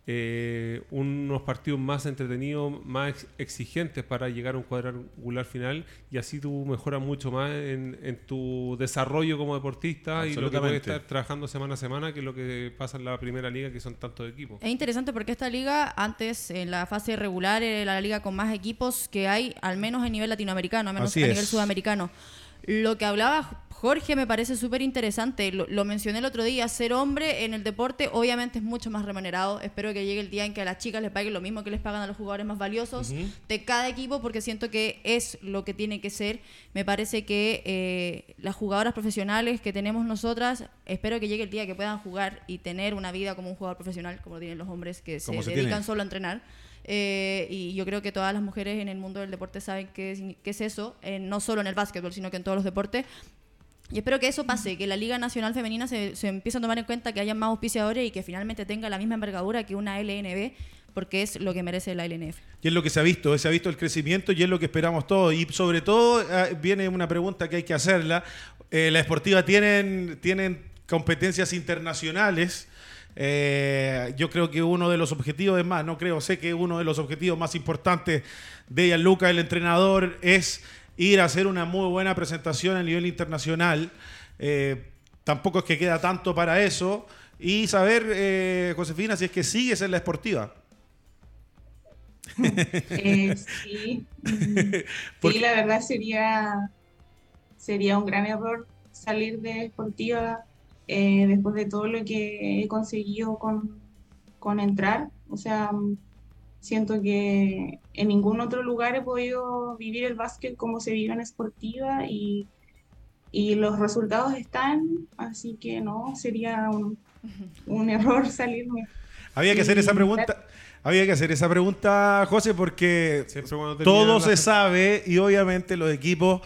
eh, unos partidos más entretenidos, más exigentes para llegar a un cuadrangular final y así tú mejoras mucho más en, tu desarrollo como deportista y lo que puedes estar trabajando semana a semana que lo que pasa en la primera liga que son tantos equipos. Es interesante porque esta liga antes en la fase regular era la liga con más equipos que hay al menos a nivel latinoamericano, al menos a nivel sudamericano. Lo que hablaba Jorge me parece súper interesante. Lo, mencioné el otro día. Ser hombre en el deporte obviamente es mucho más remunerado. Espero que llegue el día en que a las chicas les paguen lo mismo que les pagan a los jugadores más valiosos de cada equipo porque siento que es lo que tiene que ser. Me parece que eh, las jugadoras profesionales que tenemos nosotras, espero que llegue el día que puedan jugar y tener una vida como un jugador profesional, como tienen los hombres que se, dedican solo a entrenar. Eh, y yo creo que todas las mujeres en el mundo del deporte saben qué es, eso, eh, no solo en el básquetbol, sino que en todos los deportes. Y espero que eso pase, que la Liga Nacional Femenina se, se empiece a tomar en cuenta que haya más auspiciadores y que finalmente tenga la misma envergadura que una LNB, porque es lo que merece la LNF. Y es lo que se ha visto, se ha visto el crecimiento y es lo que esperamos todos. Y sobre todo eh, viene una pregunta que hay que hacerla. la Esportiva tienen, tienen competencias internacionales eh, yo creo que uno de los objetivos, es más, no creo, sé que uno de los objetivos más importantes de Luca, el entrenador, es ir a hacer una muy buena presentación a nivel internacional. Eh, tampoco es que queda tanto para eso. Y saber, eh, Josefina, si es que sigues en la esportiva. sí. sí, la verdad sería, sería un gran error salir de esportiva eh, después de todo lo que he conseguido con, con entrar. O sea, siento que en ningún otro lugar he podido vivir el básquet como se vive en Esportiva y, y los resultados están, así que no, sería un, un error salirme. Había que hacer esa pregunta. Había que hacer esa pregunta, José, porque todo se sabe y obviamente los equipos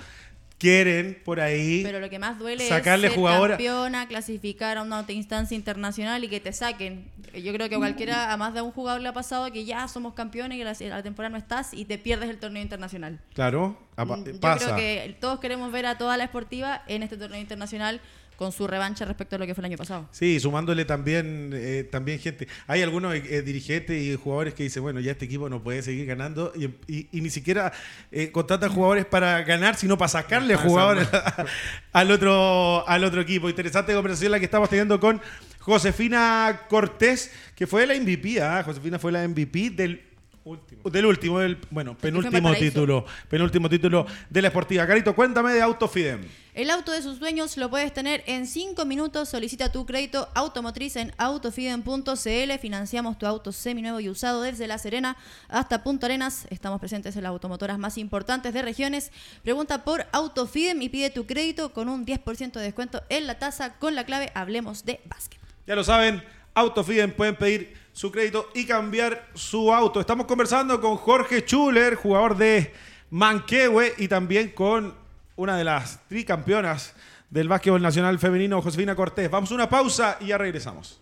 quieren por ahí pero lo que más duele sacarle es ser campeona clasificar a una instancia internacional y que te saquen. Yo creo que cualquiera a más de un jugador le ha pasado que ya somos campeones y la, la temporada no estás y te pierdes el torneo internacional. Claro mm, yo creo que todos queremos ver a toda la esportiva en este torneo internacional con su revancha respecto a lo que fue el año pasado. Sí, sumándole también, eh, también gente. Hay algunos eh, dirigentes y jugadores que dicen, bueno, ya este equipo no puede seguir ganando y, ni siquiera eh, contratan jugadores para ganar, sino para sacarle jugadores al, otro, al otro equipo. Interesante conversación la que estamos teniendo con Josefina Cortés, que fue la MVP, ¿ah? Josefina fue la MVP del Último. Del último, del, bueno, penúltimo título. Penúltimo título de la Esportiva. Carito, cuéntame de Autofidem. El auto de sus dueños lo puedes tener en 5 minutos. Solicita tu crédito automotriz en autofidem.cl. Financiamos tu auto seminuevo y usado desde La Serena hasta Punta Arenas. Estamos presentes en las automotoras más importantes de regiones. Pregunta por Autofidem y pide tu crédito con un 10% de descuento en la tasa con la clave Hablemos de Básquet. Ya lo saben, Autofidem pueden pedir su crédito y cambiar su auto. Estamos conversando con Jorge Schuller, jugador de Manquehue, y también con una de las tricampeonas del básquetbol nacional femenino, Josefina Cortés. Vamos a una pausa y ya regresamos.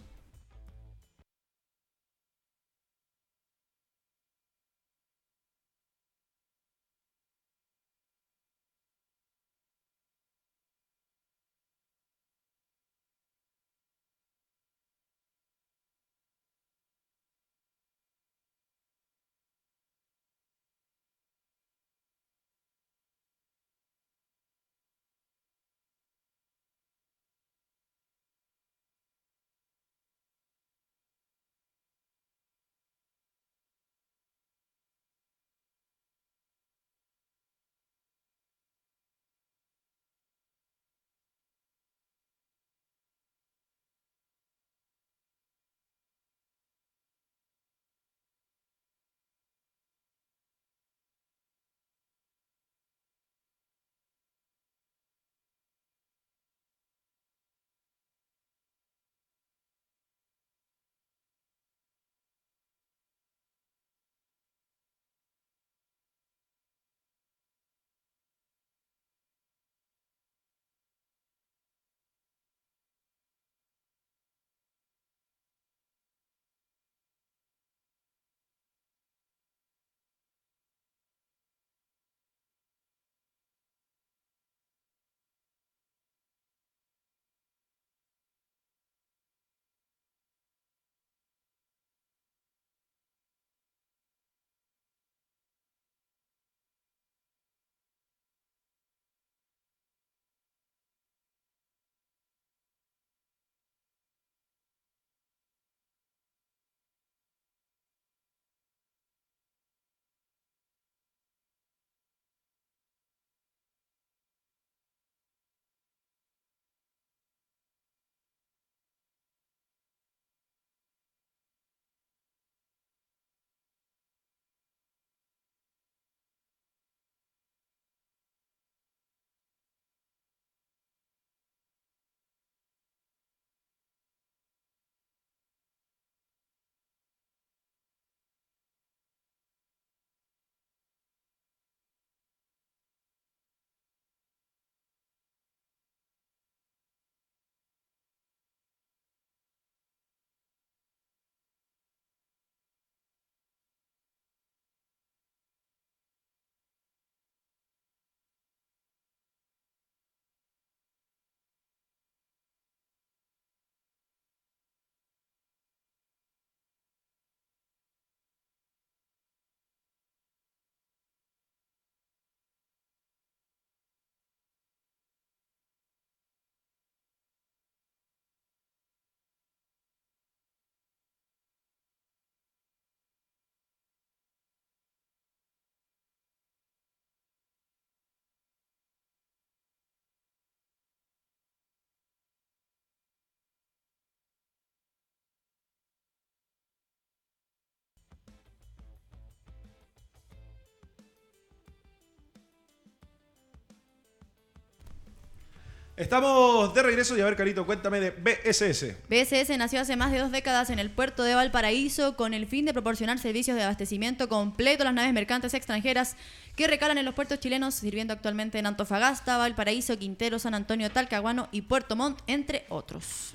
Estamos de regreso y a ver, Carito, cuéntame de BSS. BSS nació hace más de dos décadas en el puerto de Valparaíso con el fin de proporcionar servicios de abastecimiento completo a las naves mercantes extranjeras que recalan en los puertos chilenos, sirviendo actualmente en Antofagasta, Valparaíso, Quintero, San Antonio, Talcahuano y Puerto Montt, entre otros.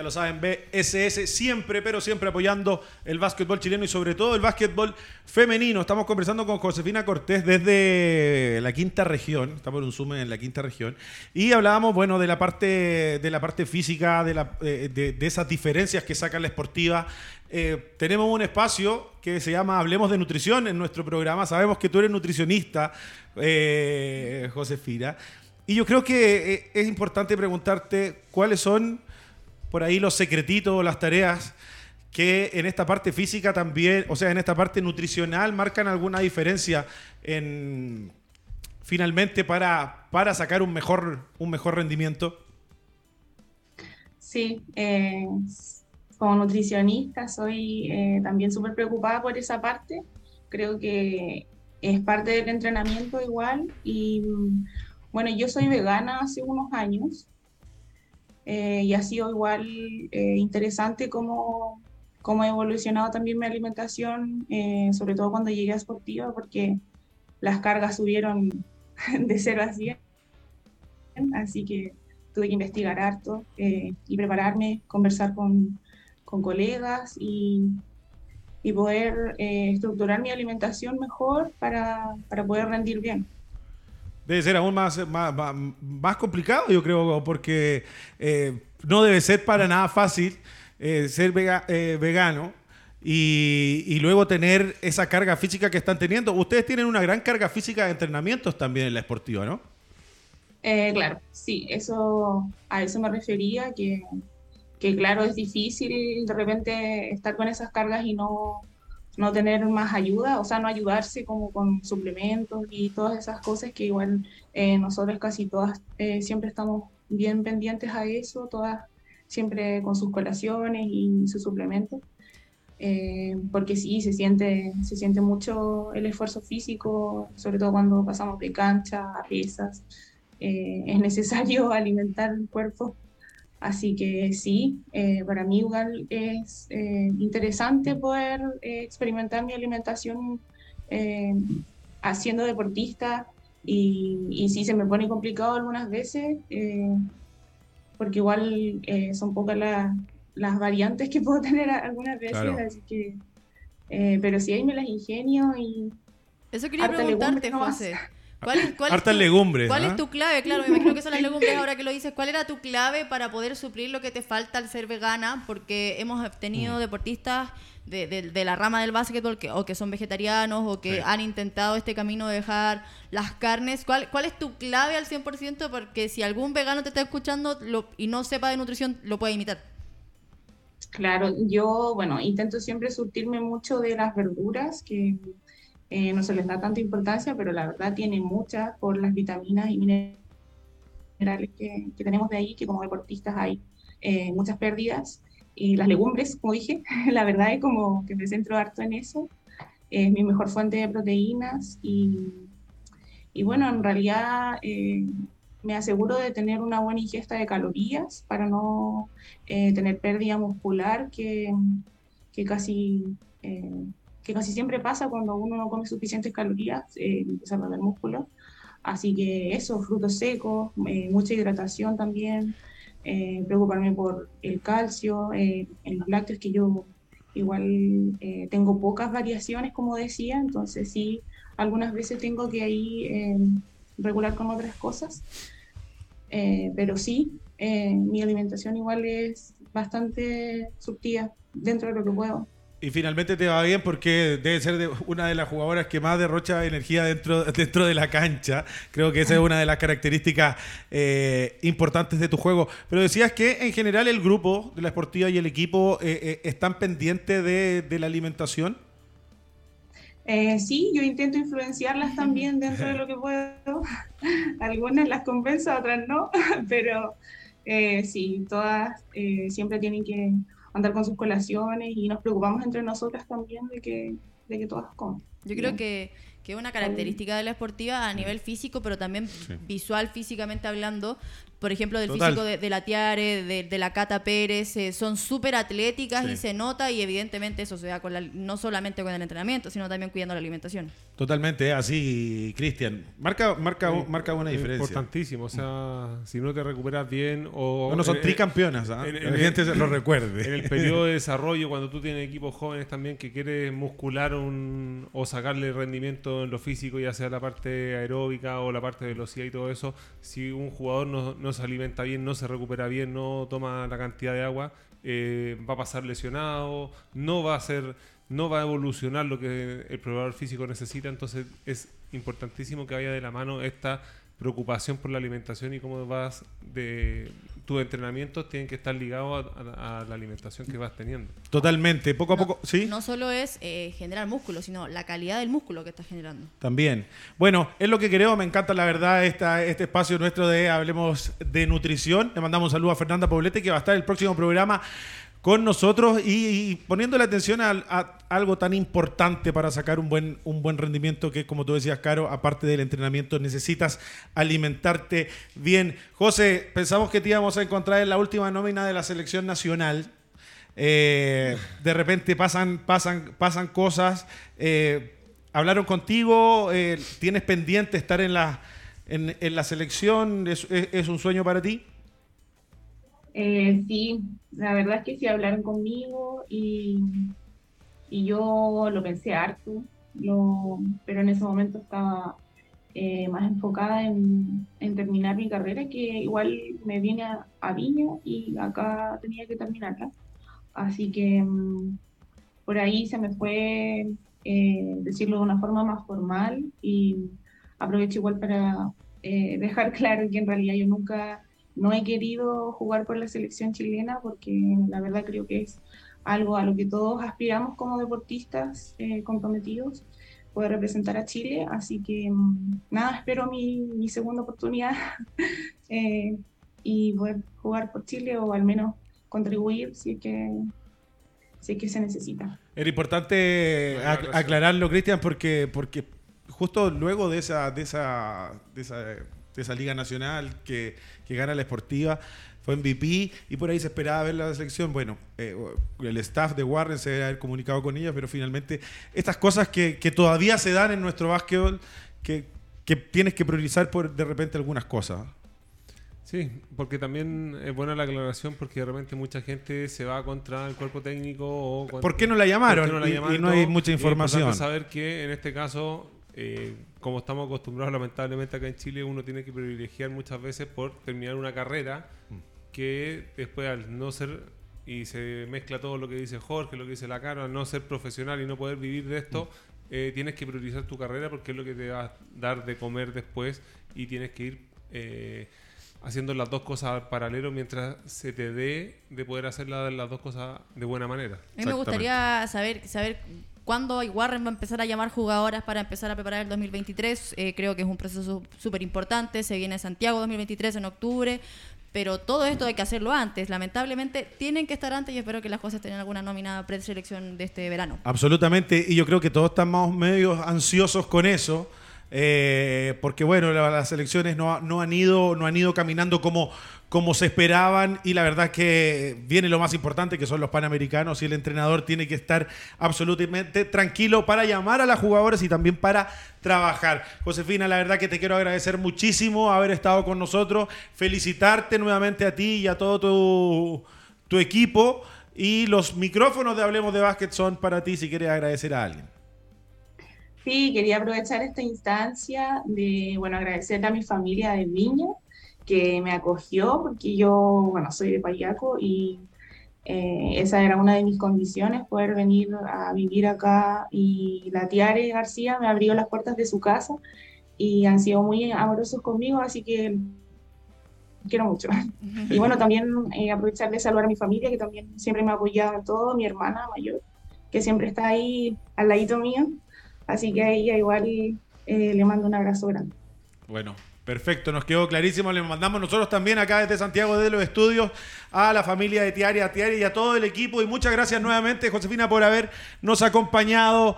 Ya lo saben, BSS siempre, pero siempre apoyando el básquetbol chileno y sobre todo el básquetbol femenino. Estamos conversando con Josefina Cortés desde la quinta región, estamos en un zoom en la quinta región, y hablábamos, bueno, de la parte, de la parte física, de, la, eh, de, esas diferencias que saca la esportiva. Eh, tenemos un espacio que se llama Hablemos de Nutrición en nuestro programa. Sabemos que tú eres nutricionista, eh, Josefina. Y yo creo que es importante preguntarte cuáles son por ahí los secretitos, las tareas que en esta parte física también, o sea, en esta parte nutricional marcan alguna diferencia en finalmente para, para sacar un mejor, un mejor rendimiento? Sí, eh, como nutricionista soy eh, también súper preocupada por esa parte. Creo que es parte del entrenamiento igual. Y bueno, yo soy vegana hace unos años eh, y ha sido igual eh, interesante cómo, cómo, ha evolucionado también mi alimentación, eh, sobre todo cuando llegué a Sportiva, porque las cargas subieron de 0 a 100, así que tuve que investigar harto y prepararme, conversar con, con colegas y, y poder estructurar mi alimentación mejor para, para poder rendir bien debe ser aún más, más, complicado, yo creo, porque eh, no debe ser para nada fácil eh, ser eh, vegano y, luego tener esa carga física que están teniendo. Ustedes tienen una gran carga física de entrenamientos también en la esportiva, ¿no? claro, sí, eso, a eso me refería, que, que claro, es difícil de repente estar con esas cargas y no, no tener más ayuda, o sea, no ayudarse como con suplementos y todas esas cosas que igual eh, nosotros casi todas eh, siempre estamos bien pendientes a eso, todas siempre con sus colaciones y sus suplementos, eh, porque sí, se siente, se siente mucho el esfuerzo físico, sobre todo cuando pasamos de cancha a pesas, es necesario alimentar el cuerpo Así que sí, eh, para mí igual es eh, interesante poder eh, experimentar mi alimentación haciendo deportista y, y, sí se me pone complicado algunas veces porque igual son pocas las variantes que puedo tener algunas veces, así que, pero sí ahí me las ingenio y... Eso quería preguntarte, José. ¿Cuál es, cuál Hartas legumbres. ¿Cuál es ¿ah? tu clave? Claro, me imagino que son las legumbres ahora que lo dices. ¿Cuál era tu clave para poder suplir lo que te falta al ser vegana? Porque hemos tenido mm. deportistas de, de, la rama del básquetbol que, o que son vegetarianos o que han intentado este camino de dejar las carnes. ¿Cuál, cuál es tu clave al 100%? Porque si algún vegano te está escuchando y no sepa de nutrición, lo puede imitar. Claro, yo, bueno, intento siempre surtirme mucho de las verduras, que eh, no se les da tanta importancia, pero la verdad tiene muchas por las vitaminas y minerales que, tenemos de ahí, que como deportistas hay eh, muchas pérdidas. Y las legumbres, como dije, la verdad es como que me centro harto en eso. Es mi mejor fuente de proteínas y, y bueno, en realidad eh, me aseguro de tener una buena ingesta de calorías para no tener pérdida muscular que, que casi que casi siempre pasa cuando uno no come suficientes calorías, eh, empieza a perder músculo. Así que eso, frutos secos, eh, mucha hidratación también, eh, preocuparme por el calcio, en los lácteos que yo igual tengo pocas variaciones, como decía, entonces sí, algunas veces tengo que ahí regular con otras cosas, pero sí, mi alimentación igual es bastante surtida dentro de lo que puedo. Y finalmente te va bien porque debe ser una de las jugadoras que más derrocha energía dentro, dentro de la cancha. Creo que esa es una de las características eh, importantes de tu juego. Pero decías que en general el grupo de la esportiva y el equipo eh, eh, están pendientes de, la alimentación. sí, yo intento influenciarlas también dentro de lo que puedo. Algunas las convenzo, otras no, pero sí, todas siempre tienen que andar con sus colaciones y nos preocupamos entre nosotras también de que, de que todas coman. Yo creo que, que es una característica de la esportiva a nivel físico, pero también visual, físicamente hablando, por ejemplo, del físico de, la Tiare, de, la Cata Pérez, eh, son súper atléticas y se nota y evidentemente eso se da con no solamente con el entrenamiento, sino también cuidando la alimentación. Totalmente, así, Cristian. Marca, marca, marca una diferencia. Importantísimo, o sea, si no te recuperas bien o... No, son tricampeonas, ¿ah? la gente se lo recuerde. En el periodo de desarrollo, cuando tú tienes equipos jóvenes también que quieres muscular un, o sacarle rendimiento en lo físico, ya sea la parte aeróbica o la parte de velocidad y todo eso, si un jugador no no se alimenta bien, no se recupera bien, no toma la cantidad de agua, eh, va a pasar lesionado, no va a ser, no va a evolucionar lo que el probador físico necesita, entonces es importantísimo que vaya de la mano esta preocupación por la alimentación y cómo vas de tus entrenamientos tienen que estar ligados a, la alimentación que vas teniendo. Totalmente, poco a poco, ¿sí? No solo es eh, generar músculo, sino la calidad del músculo que estás generando. También. Bueno, es lo que queremos, me encanta la verdad esta, este espacio nuestro de Hablemos de Nutrición. Le mandamos un saludo a Fernanda Poblete que va a estar el próximo programa con nosotros y, poniendo la atención a, algo tan importante para sacar un buen, un buen rendimiento que, como tú decías, Caro, aparte del entrenamiento, necesitas alimentarte bien. José, pensamos que te íbamos a encontrar en la última nómina de la selección nacional. Eh, de repente pasan, pasan, pasan cosas. Eh, ¿Hablaron contigo? Eh, ¿Tienes pendiente estar en la, en, la selección? ¿Es un sueño para ti? Eh, sí, la verdad es que sí hablaron conmigo y, y yo lo pensé harto, pero en ese momento estaba eh, más enfocada en, terminar mi carrera, que igual me viene a, Viña y acá tenía que terminarla. Así que mm, por ahí se me fue eh, decirlo de una forma más formal y aprovecho igual para dejar claro que en realidad yo nunca no he querido jugar por la selección chilena porque la verdad creo que es algo a lo que todos aspiramos como deportistas eh, comprometidos, poder representar a Chile. Así que mm, nada, espero mi, segunda oportunidad eh, y poder jugar por Chile o al menos contribuir si es que, si que se necesita. Era importante aclararlo, Cristian, porque, porque justo luego de esa, de esa, de esa de esa Liga Nacional que, gana la Esportiva. Fue MVP y por ahí se esperaba ver la selección. Bueno, eh, el staff de Warren se debe haber comunicado con ella, pero finalmente estas cosas que, todavía se dan en nuestro básquetbol, que, tienes que priorizar por de repente algunas cosas. Sí, porque también es buena la aclaración porque de repente mucha gente se va contra el cuerpo técnico o... ¿Por qué no la llamaron? y, no hay mucha información. saber que en este caso eh, como estamos acostumbrados lamentablemente acá en Chile, uno tiene que privilegiar muchas veces por terminar una carrera mm. que después al no ser, y se mezcla todo lo que dice Jorge, lo que dice la cara, al no ser profesional y no poder vivir de esto, mm. eh, tienes que priorizar tu carrera porque es lo que te va a dar de comer después y tienes que ir... Eh, haciendo las dos cosas paralelo mientras se te dé de poder hacer las dos cosas de buena manera. A mí me gustaría saber, saber cuándo Warren va a empezar a llamar jugadoras para empezar a preparar el 2023. Eh, creo que es un proceso súper importante. Se viene Santiago 2023 en octubre. Pero todo esto hay que hacerlo antes. Lamentablemente tienen que estar antes y espero que las cosas tengan alguna nómina preselección de este verano. Absolutamente. Y yo creo que todos estamos medio ansiosos con eso. Eh, porque bueno, las elecciones no, no, han ido, no han ido caminando como, como se esperaban y la verdad que viene lo más importante que son los panamericanos y el entrenador tiene que estar absolutamente tranquilo para llamar a las jugadoras y también para trabajar. Josefina, la verdad que te quiero agradecer muchísimo haber estado con nosotros, felicitarte nuevamente a ti y a todo tu, tu equipo y los micrófonos de Hablemos de Básquet son para ti si quieres agradecer a alguien. Sí, quería aprovechar esta instancia de, bueno, agradecer a mi familia de Viña, que me acogió, porque yo, bueno, soy de Payaco y eh, esa era una de mis condiciones, poder venir a vivir acá. Y la tía Are García me abrió las puertas de su casa y han sido muy amorosos conmigo, así que quiero mucho. Y bueno, también eh, aprovechar de saludar a mi familia, que también siempre me ha apoyado en todo, mi hermana mayor, que siempre está ahí al ladito mío. Así que a ella igual eh, le mando un abrazo grande. Bueno, Perfecto, nos quedó clarísimo. Le mandamos nosotros también acá desde Santiago de los Estudios a la familia de Tiaria, a Tiaria y a todo el equipo. Y muchas gracias nuevamente, Josefina, por habernos acompañado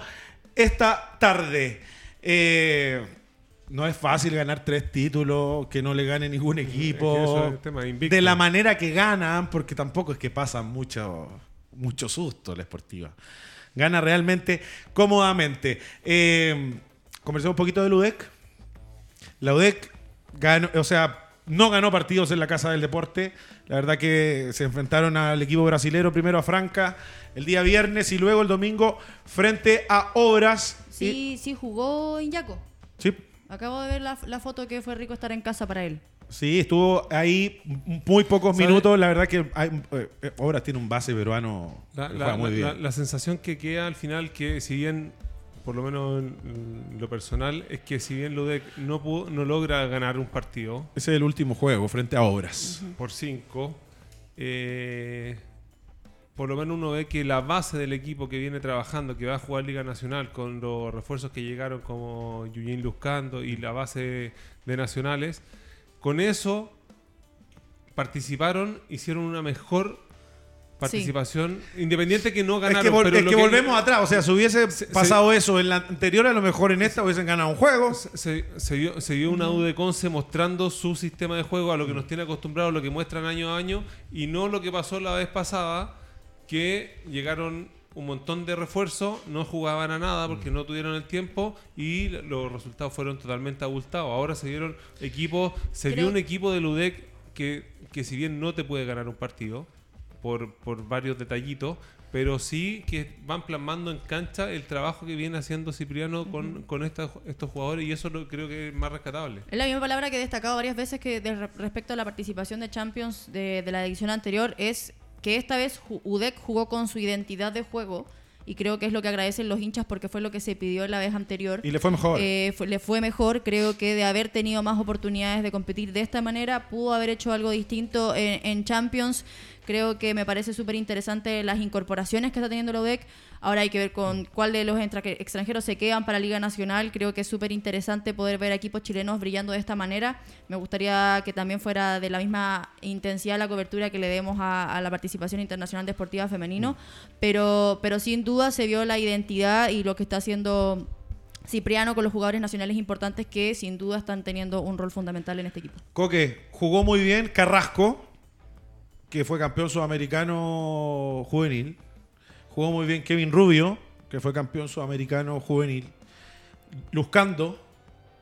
esta tarde. Eh, no es fácil ganar tres títulos, que no le gane ningún equipo. de la manera que ganan, porque tampoco es que pasan mucho, mucho susto la esportiva. Gana realmente cómodamente. Eh, conversemos un poquito de la UDEC. La UDEC ganó, o sea, no ganó partidos en la Casa del Deporte. La verdad que se enfrentaron al equipo brasilero, primero a Franca el día viernes y luego el domingo frente a Obras. Sí, sí, jugó Iñaco. Sí. Acabo de ver la, foto que fue rico estar en casa para él. Sí, estuvo ahí muy pocos minutos. La verdad que hay, eh, Obras tiene un base peruano. La, muy bien. la, sensación que queda al final, que si bien, por lo menos en lo personal, es que si bien Ludek no, pudo, no logra ganar un partido. Ese es el último juego frente a Obras. Por cinco. Eh, por lo menos uno ve que la base del equipo que viene trabajando, que va a jugar Liga Nacional con los refuerzos que llegaron como Yuyin Luzcando y la base de Nacionales, con eso participaron, hicieron una mejor participación, independiente que no ganaron. Es que, volvemos atrás, o sea, si hubiese pasado eso en la anterior, a lo mejor en esta hubiesen ganado un juego. Se, dio, se dio, una U de Conce mostrando su sistema de juego a lo que nos tiene acostumbrados, lo que muestran año a año, y no lo que pasó la vez pasada, que llegaron un montón de refuerzos, no jugaban a nada porque no tuvieron el tiempo y los resultados fueron totalmente abultados. Ahora se dieron equipos, se dio un equipo de Ludec que, que si bien no te puede ganar un partido por, por varios detallitos, pero sí que van plasmando en cancha el trabajo que viene haciendo Cipriano con, con estos, estos jugadores y eso lo, creo que es más rescatable. Es la misma palabra que he destacado varias veces que respecto a la participación de Champions de, de la edición anterior es que esta vez UDEC jugó con su identidad de juego y creo que es lo que agradecen los hinchas porque fue lo que se pidió la vez anterior. Y le fue mejor. Eh, le fue mejor, creo que de haber tenido más oportunidades de competir de esta manera, pudo haber hecho algo distinto en Champions. Creo que me parece súper interesante las incorporaciones que está teniendo la UDEC. Ahora hay que ver con cuál de los extranjeros se quedan para Liga Nacional. Creo que es súper interesante poder ver equipos chilenos brillando de esta manera. Me gustaría que también fuera de la misma intensidad la cobertura que le demos a, la participación internacional deportiva femenino. Pero, pero sin duda se vio la identidad y lo que está haciendo Cipriano con los jugadores nacionales importantes que sin duda están teniendo un rol fundamental en este equipo. Coque, jugó muy bien Carrasco que fue campeón sudamericano juvenil. Jugó muy bien Kevin Rubio, que fue campeón sudamericano juvenil. Luzcando,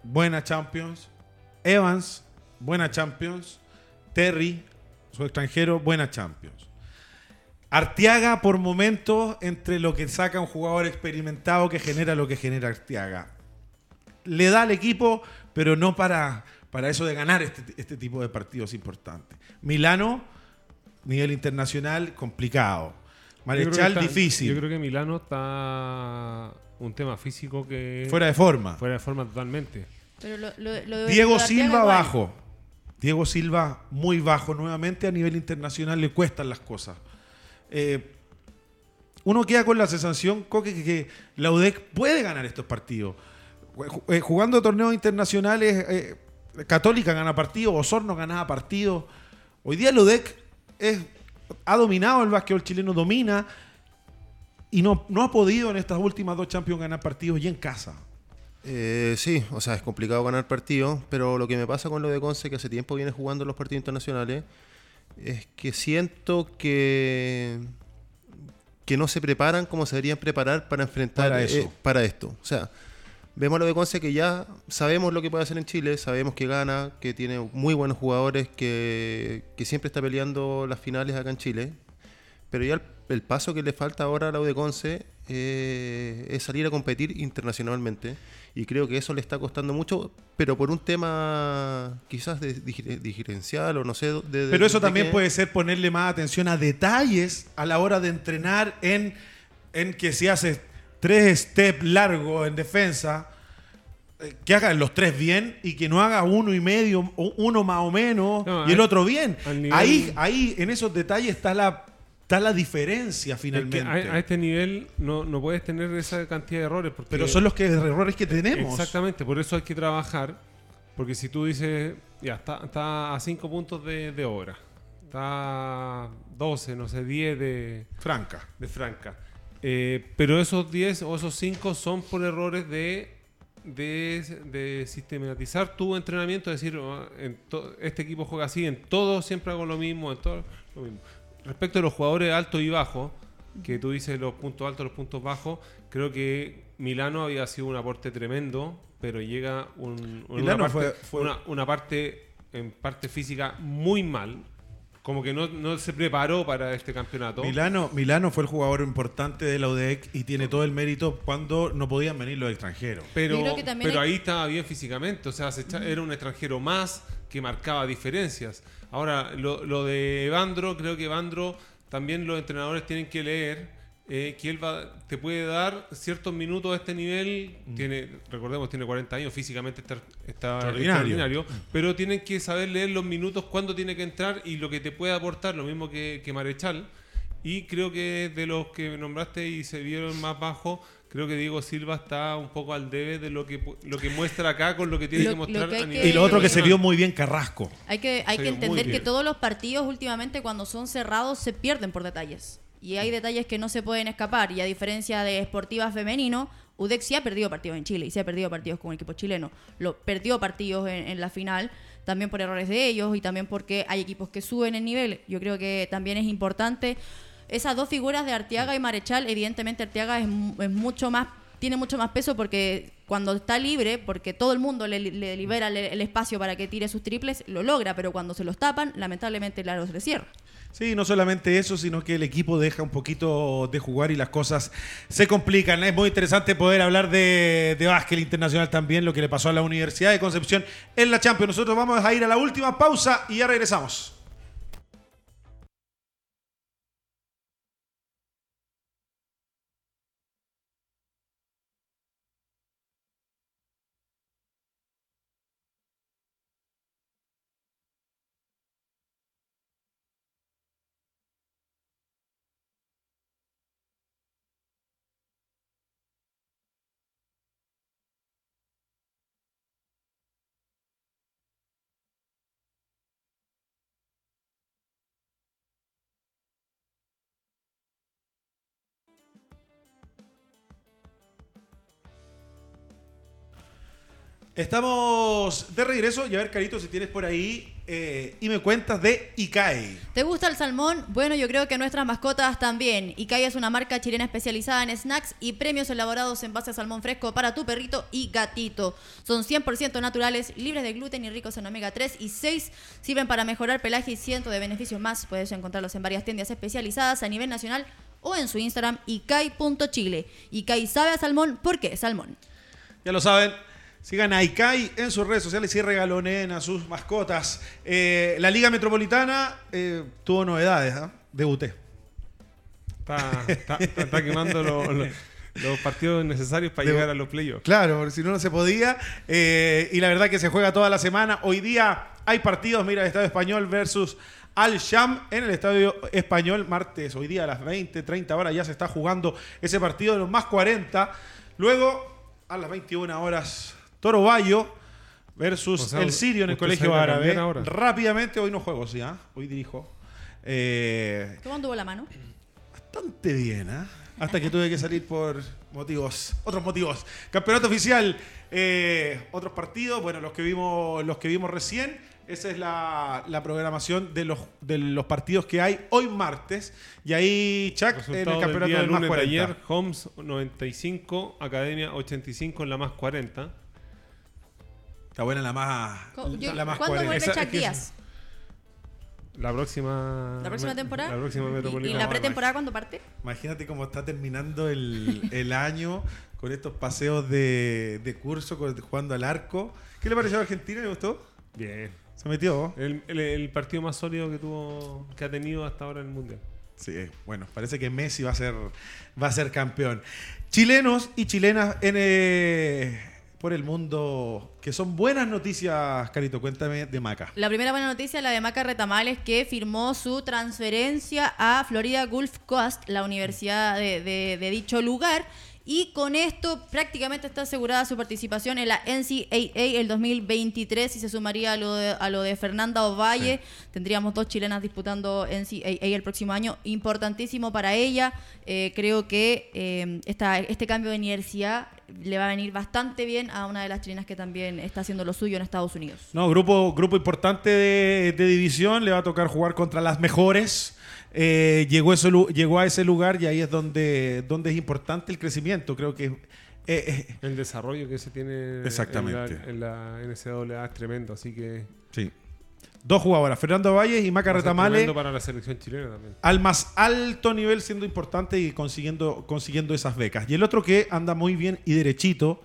buena Champions. Evans, buena Champions. Terry, su extranjero, buena Champions. Artiaga por momentos entre lo que saca un jugador experimentado que genera lo que genera Artiaga. Le da al equipo, pero no para, para eso de ganar este, este tipo de partidos importantes. Milano nivel internacional complicado. Marechal difícil. Yo creo que Milano está un tema físico que... Fuera de forma. Fuera de forma totalmente. Diego Silva bajo. Diego Silva muy bajo nuevamente. A nivel internacional le cuestan las cosas. Eh, uno queda con la sensación, Coque, que, la UDEC puede ganar estos partidos. Eh, jugando torneos internacionales, eh, Católica gana partidos, Osorno ganaba partidos. Hoy día la UDEC ha dominado el básquetbol chileno, domina y no, no ha podido en estas últimas dos Champions ganar partidos y en casa. Eh, sí, o sea, es complicado ganar partidos, pero lo que me pasa con lo de Conce, que hace tiempo viene jugando los partidos internacionales, es que siento que, que no se preparan como se deberían preparar para enfrentar para, eh, para esto. O sea, Vemos lo de Conce que ya sabemos lo que puede hacer en Chile, sabemos que gana, que tiene muy buenos jugadores, que, siempre está peleando las finales acá en Chile. Pero ya el, paso que le falta ahora a la de Conce eh, es salir a competir internacionalmente. Y creo que eso le está costando mucho, pero por un tema quizás de, digerencial o no sé. De, pero eso también puede ser ponerle más atención a detalles a la hora de entrenar en, en que si haces tres steps largos en defensa, eh, que hagan los tres bien y que no haga uno y medio, uno más o menos y el otro bien. Ahí, ahí, en esos detalles está la, está la diferencia finalmente. a, este nivel no, no, puedes tener esa cantidad de errores. Pero son los que, errores que tenemos. Exactamente, por eso hay que trabajar. Porque si tú dices, ya está, está a cinco puntos de, de hora, está a 12, no sé, 10 de Franca. De Franca. Eh, pero esos 10 o esos 5 son por errores de de, sistematizar tu entrenamiento, decir, oh, este equipo juega así, en todo siempre hago lo mismo, en todo lo mismo. Respecto a los jugadores altos y bajos, que tú dices los puntos altos, los puntos bajos, creo que Milano había sido un aporte tremendo, pero llega un, una, parte, una parte en parte física muy mal, como que no, se preparó para este campeonato. Milano, Milano fue el jugador importante de la UDEC y tiene todo el mérito cuando no podían venir los extranjeros. Pero, pero ahí estaba bien físicamente, o sea, era un extranjero más que marcaba diferencias. Ahora, lo, lo de Evandro, creo que Evandro también los entrenadores tienen que leer eh, que él te puede dar ciertos minutos a este nivel. Mm. Tiene, recordemos, tiene 40 años, físicamente está, extraordinario, mm. pero tienen que saber leer los minutos, cuándo tiene que entrar y lo que te puede aportar, lo mismo que, Marechal. Y creo que de los que nombraste y se vieron más bajo, creo que Diego Silva está un poco al debe de lo que lo que muestra acá con lo que tiene que mostrar a nivel Y lo otro que se vio muy bien Carrasco. Hay que, hay que entender que todos los partidos últimamente cuando son cerrados se pierden por detalles y hay detalles que no se pueden escapar. Y a diferencia de Sportiva Femenino, UDEX sí ha perdido partidos en Chile y se ha perdido partidos con el equipo chileno. Lo, perdió partidos en, la final, también por errores de ellos y también porque hay equipos que suben el nivel. Yo creo que también es importante. Esas dos figuras de Arteaga y Marechal, evidentemente Arteaga es, mucho más tiene mucho más peso porque cuando está libre, porque todo el mundo le, libera el, espacio para que tire sus triples, lo logra, pero cuando se los tapan, lamentablemente la los cierra. Sí, no solamente eso, sino que el equipo deja un poquito de jugar y las cosas se complican. Es muy interesante poder hablar de, de básquet internacional también, lo que le pasó a la Universidad de Concepción en la Champions. Nosotros vamos a ir a la última pausa y ya regresamos. Estamos de regreso y a ver, Carito, si tienes por ahí eh, y me cuentas de Ikai. ¿Te gusta el salmón? Bueno, yo creo que nuestras mascotas también. Ikai es una marca chilena especializada en snacks y premios elaborados en base a salmón fresco para tu perrito y gatito. Son 100% naturales, libres de gluten y ricos en omega 3 y 6. Sirven para mejorar pelaje y cientos de beneficios más. Puedes encontrarlos en varias tiendas especializadas a nivel nacional o en su Instagram ikai.chile. Ikai sabe a salmón porque es salmón. Ya lo saben, Sigan a Ikai en sus redes sociales y regalonen a sus mascotas. Eh, la Liga Metropolitana eh, tuvo novedades, ¿eh? Debuté. Está, está, quemando los partidos necesarios para llegar a los playoffs. Claro, porque si no, no se podía. Eh, y la verdad que se juega toda la semana. Hoy día hay partidos, mira, el Estadio Español versus Al Sham en el Estadio Español, martes, hoy día a las 20, 30 horas ya se está jugando ese partido de los más 40. Luego, a las 21 horas, Toro Bayo versus el Sirio en el Colegio Árabe. Rápidamente, hoy no juego, sí, ¿ah? hoy dirijo. Eh, ¿Cómo anduvo la mano? Bastante bien, ¿ah? Hasta que tuve que salir por motivos, otros motivos. Campeonato oficial, eh, otros partidos, bueno, los que vimos, los que vimos recién. Esa es la, programación de los, de los partidos que hay hoy martes. Y ahí, Chuck, en el campeonato del, más 40. ayer, Homs 95, Academia 85 en la más 40. Está buena la más. la más ¿Cuándo vuelve Chuck Díaz? La próxima. ¿La próxima temporada? La próxima ¿Y, la pretemporada cuándo parte? Imagínate cómo está terminando el, el año con estos paseos de, de curso, jugando al arco. ¿Qué le pareció a Argentina? ¿Le gustó? Bien. Se metió. El, el, partido más sólido que tuvo que ha tenido hasta ahora en el Mundial. Sí, bueno, parece que Messi va a ser, va a ser campeón. Chilenos y chilenas en, eh, por el mundo, que son buenas noticias, Carito, cuéntame de Maca. La primera buena noticia, la de Maca Retamales, que firmó su transferencia a Florida Gulf Coast, la universidad de, dicho lugar, Y con esto prácticamente está asegurada su participación en la NCAA el 2023 y se sumaría a lo de, a lo de Fernanda Ovalle. Tendríamos dos chilenas disputando NCAA el próximo año. Importantísimo para ella. Eh, creo que eh, este cambio de universidad le va a venir bastante bien a una de las chilenas que también está haciendo lo suyo en Estados Unidos. No, grupo, grupo importante de, división, le va a tocar jugar contra las mejores. Eh, llegó, a ese lugar y ahí es donde, donde es importante el crecimiento. Creo que eh, eh, el desarrollo que se tiene Exactamente. en la, en la NCAA es tremendo, así que sí. Dos jugadoras, Fernando Valles y Maca Retamale. para la selección chilena también. Al más alto nivel siendo importante y consiguiendo, consiguiendo esas becas. Y el otro que anda muy bien y derechito,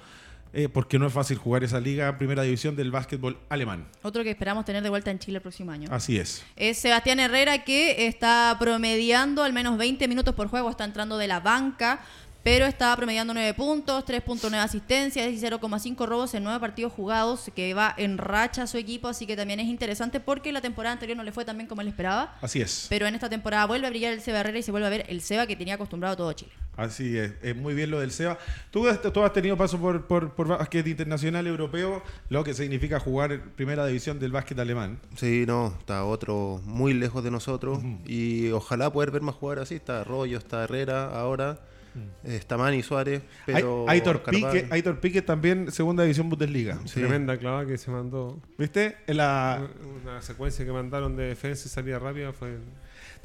eh, porque no es fácil jugar esa liga primera división del básquetbol alemán. Otro que esperamos tener de vuelta en Chile el próximo año. Así es. Es Sebastián Herrera que está promediando al menos 20 minutos por juego, está entrando de la banca pero estaba promediando 9 puntos, 3.9 asistencias y 0,5 robos en 9 partidos jugados, que va en racha su equipo, así que también es interesante porque la temporada anterior no le fue tan bien como él esperaba. Así es. Pero en esta temporada vuelve a brillar el Seba Herrera y se vuelve a ver el Seba que tenía acostumbrado todo Chile. Así es, es muy bien lo del Seba. Tú, has tenido paso por, por, por básquet internacional europeo, lo que significa jugar primera división del básquet alemán. Sí, no, está otro muy lejos de nosotros y ojalá poder ver más jugadores así. Está Arroyo, está Herrera ahora. Mm. Está Manny Suárez, pero. Aitor Pique, Aitor Pique también, segunda división Bundesliga. Tremenda clava que se mandó. ¿Viste? En la... Una, secuencia que mandaron de defensa y salida rápida fue.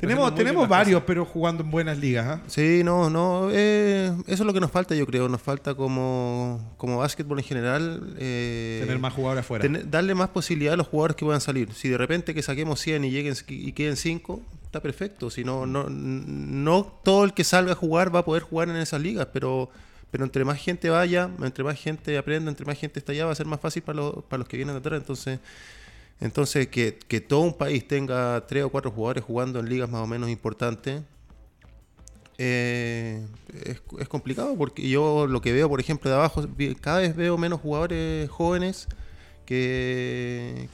Tenemos, tenemos varios, pero jugando en buenas ligas. ¿ah? Sí, no, no. Eh, eso es lo que nos falta, yo creo. Nos falta como, como básquetbol en general. Eh, Tener más jugadores afuera. darle más posibilidad a los jugadores que puedan salir. Si de repente que saquemos 100 y, lleguen, y queden 5, está perfecto. Si no, no, no todo el que salga a jugar va a poder jugar en esas ligas, pero, pero entre más gente vaya, entre más gente aprenda, entre más gente está allá, va a ser más fácil para, los, para los que vienen de atrás. Entonces, entonces que, que todo un país tenga tres o cuatro jugadores jugando en ligas más o menos importantes. Eh, es, es, complicado porque yo lo que veo, por ejemplo, de abajo, cada vez veo menos jugadores jóvenes que,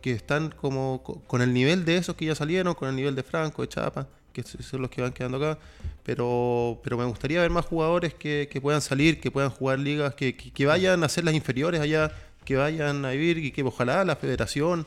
que, están como con el nivel de esos que ya salieron, con el nivel de Franco, de Chapa, que son los que van quedando acá. Pero, pero me gustaría ver más jugadores que, puedan salir, que puedan jugar ligas, que, vayan a hacer las inferiores allá, que vayan a vivir y que ojalá la federación,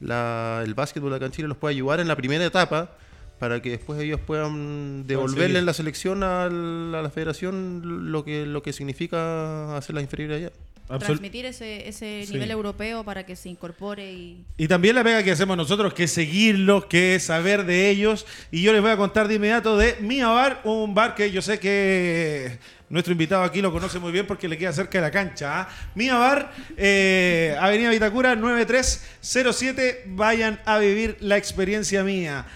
la, el básquetbol acá en Chile los pueda ayudar en la primera etapa para que después ellos puedan devolverle en la selección a la, a la, federación lo que, lo que significa hacer las inferiores allá. Transmitir ese, ese nivel europeo para que se incorpore y... Y también la pega que hacemos nosotros, que es seguirlos, que es saber de ellos. Y yo les voy a contar de inmediato de Mia Bar, un bar que yo sé que nuestro invitado aquí lo conoce muy bien porque le queda cerca de la cancha. ¿ah? Mia Bar, eh, Avenida Vitacura 9307. Vayan a vivir la experiencia mía.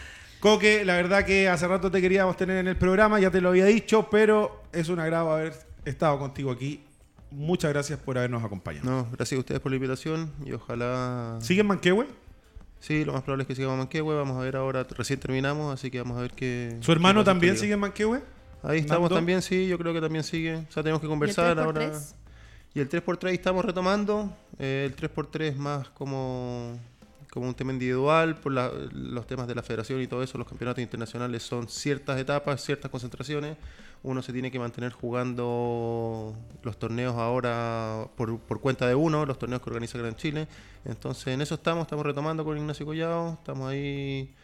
Coque, la verdad que hace rato te queríamos tener en el programa, ya te lo había dicho, pero es un agrado haber estado contigo aquí muchas gracias por habernos acompañado. No, gracias a ustedes por la invitación y ojalá. ¿Siguen Manquehue? Sí, lo más probable es que sigamos Manquehue. Vamos a ver ahora, recién terminamos, así que vamos a ver qué. ¿Su hermano también sigue en Manquehue? Ahí estamos también, sí, yo creo que también sigue. O sea, tenemos que conversar ahora. Y el 3x3 estamos retomando. Eh, el 3x3 más como, como un tema individual, por los temas de la federación y todo eso. Los campeonatos internacionales son ciertas etapas, ciertas concentraciones uno se tiene que mantener jugando los torneos ahora por, cuenta de uno, los torneos que organiza Gran Chile. Entonces en eso estamos, estamos retomando con Ignacio Collado, estamos ahí,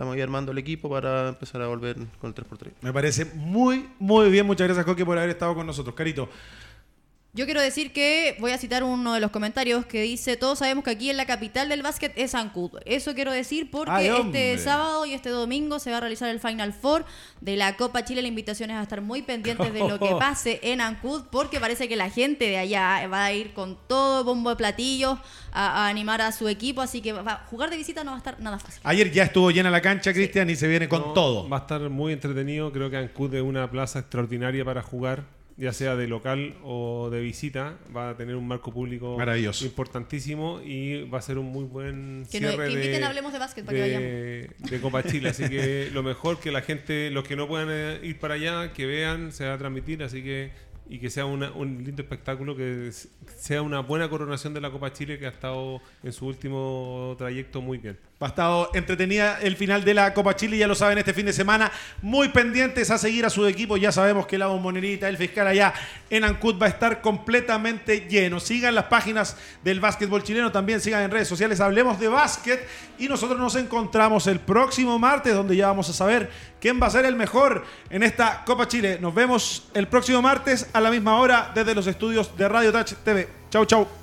estamos ahí armando el equipo para empezar a volver con el 3x3. Me parece muy, muy bien. Muchas gracias, Coque, por haber estado con nosotros. Carito. Yo quiero decir que voy a citar uno de los comentarios que dice, todos sabemos que aquí en la capital del básquet es Ancud. Eso quiero decir porque este sábado y este domingo se va a realizar el Final Four de la Copa Chile. La invitación es a estar muy pendientes de lo que pase en Ancud porque parece que la gente de allá va a ir con todo bombo de platillos a, animar a su equipo. Así que jugar de visita no va a estar nada fácil. Ayer ya estuvo llena la cancha, Cristian, y se viene con todo. Va a estar muy entretenido. Creo que Ancud es una plaza extraordinaria para jugar ya sea de local o de visita, va a tener un marco público Maravilloso. importantísimo y va a ser un muy buen que cierre que inviten, de, hablemos de básquet para que vayamos. De Copa Chile, así que lo mejor que la gente, los que no puedan eh, ir para allá, que vean, se va a transmitir, así que y que sea un lindo espectáculo, que sea una buena coronación de la Copa Chile que ha estado en su último trayecto muy bien. Ha estado entretenida el final de la Copa Chile, ya lo saben, este fin de semana. Muy pendientes a seguir a su equipo. Ya sabemos que la bombonerita, el fiscal allá en Ancud va a estar completamente lleno. Sigan las páginas del básquetbol chileno, también sigan en redes sociales. Hablemos de básquet y nosotros nos encontramos el próximo martes, donde ya vamos a saber quién va a ser el mejor en esta Copa Chile. Nos vemos el próximo martes a la misma hora desde los estudios de Radio Touch TV. Chau, chau.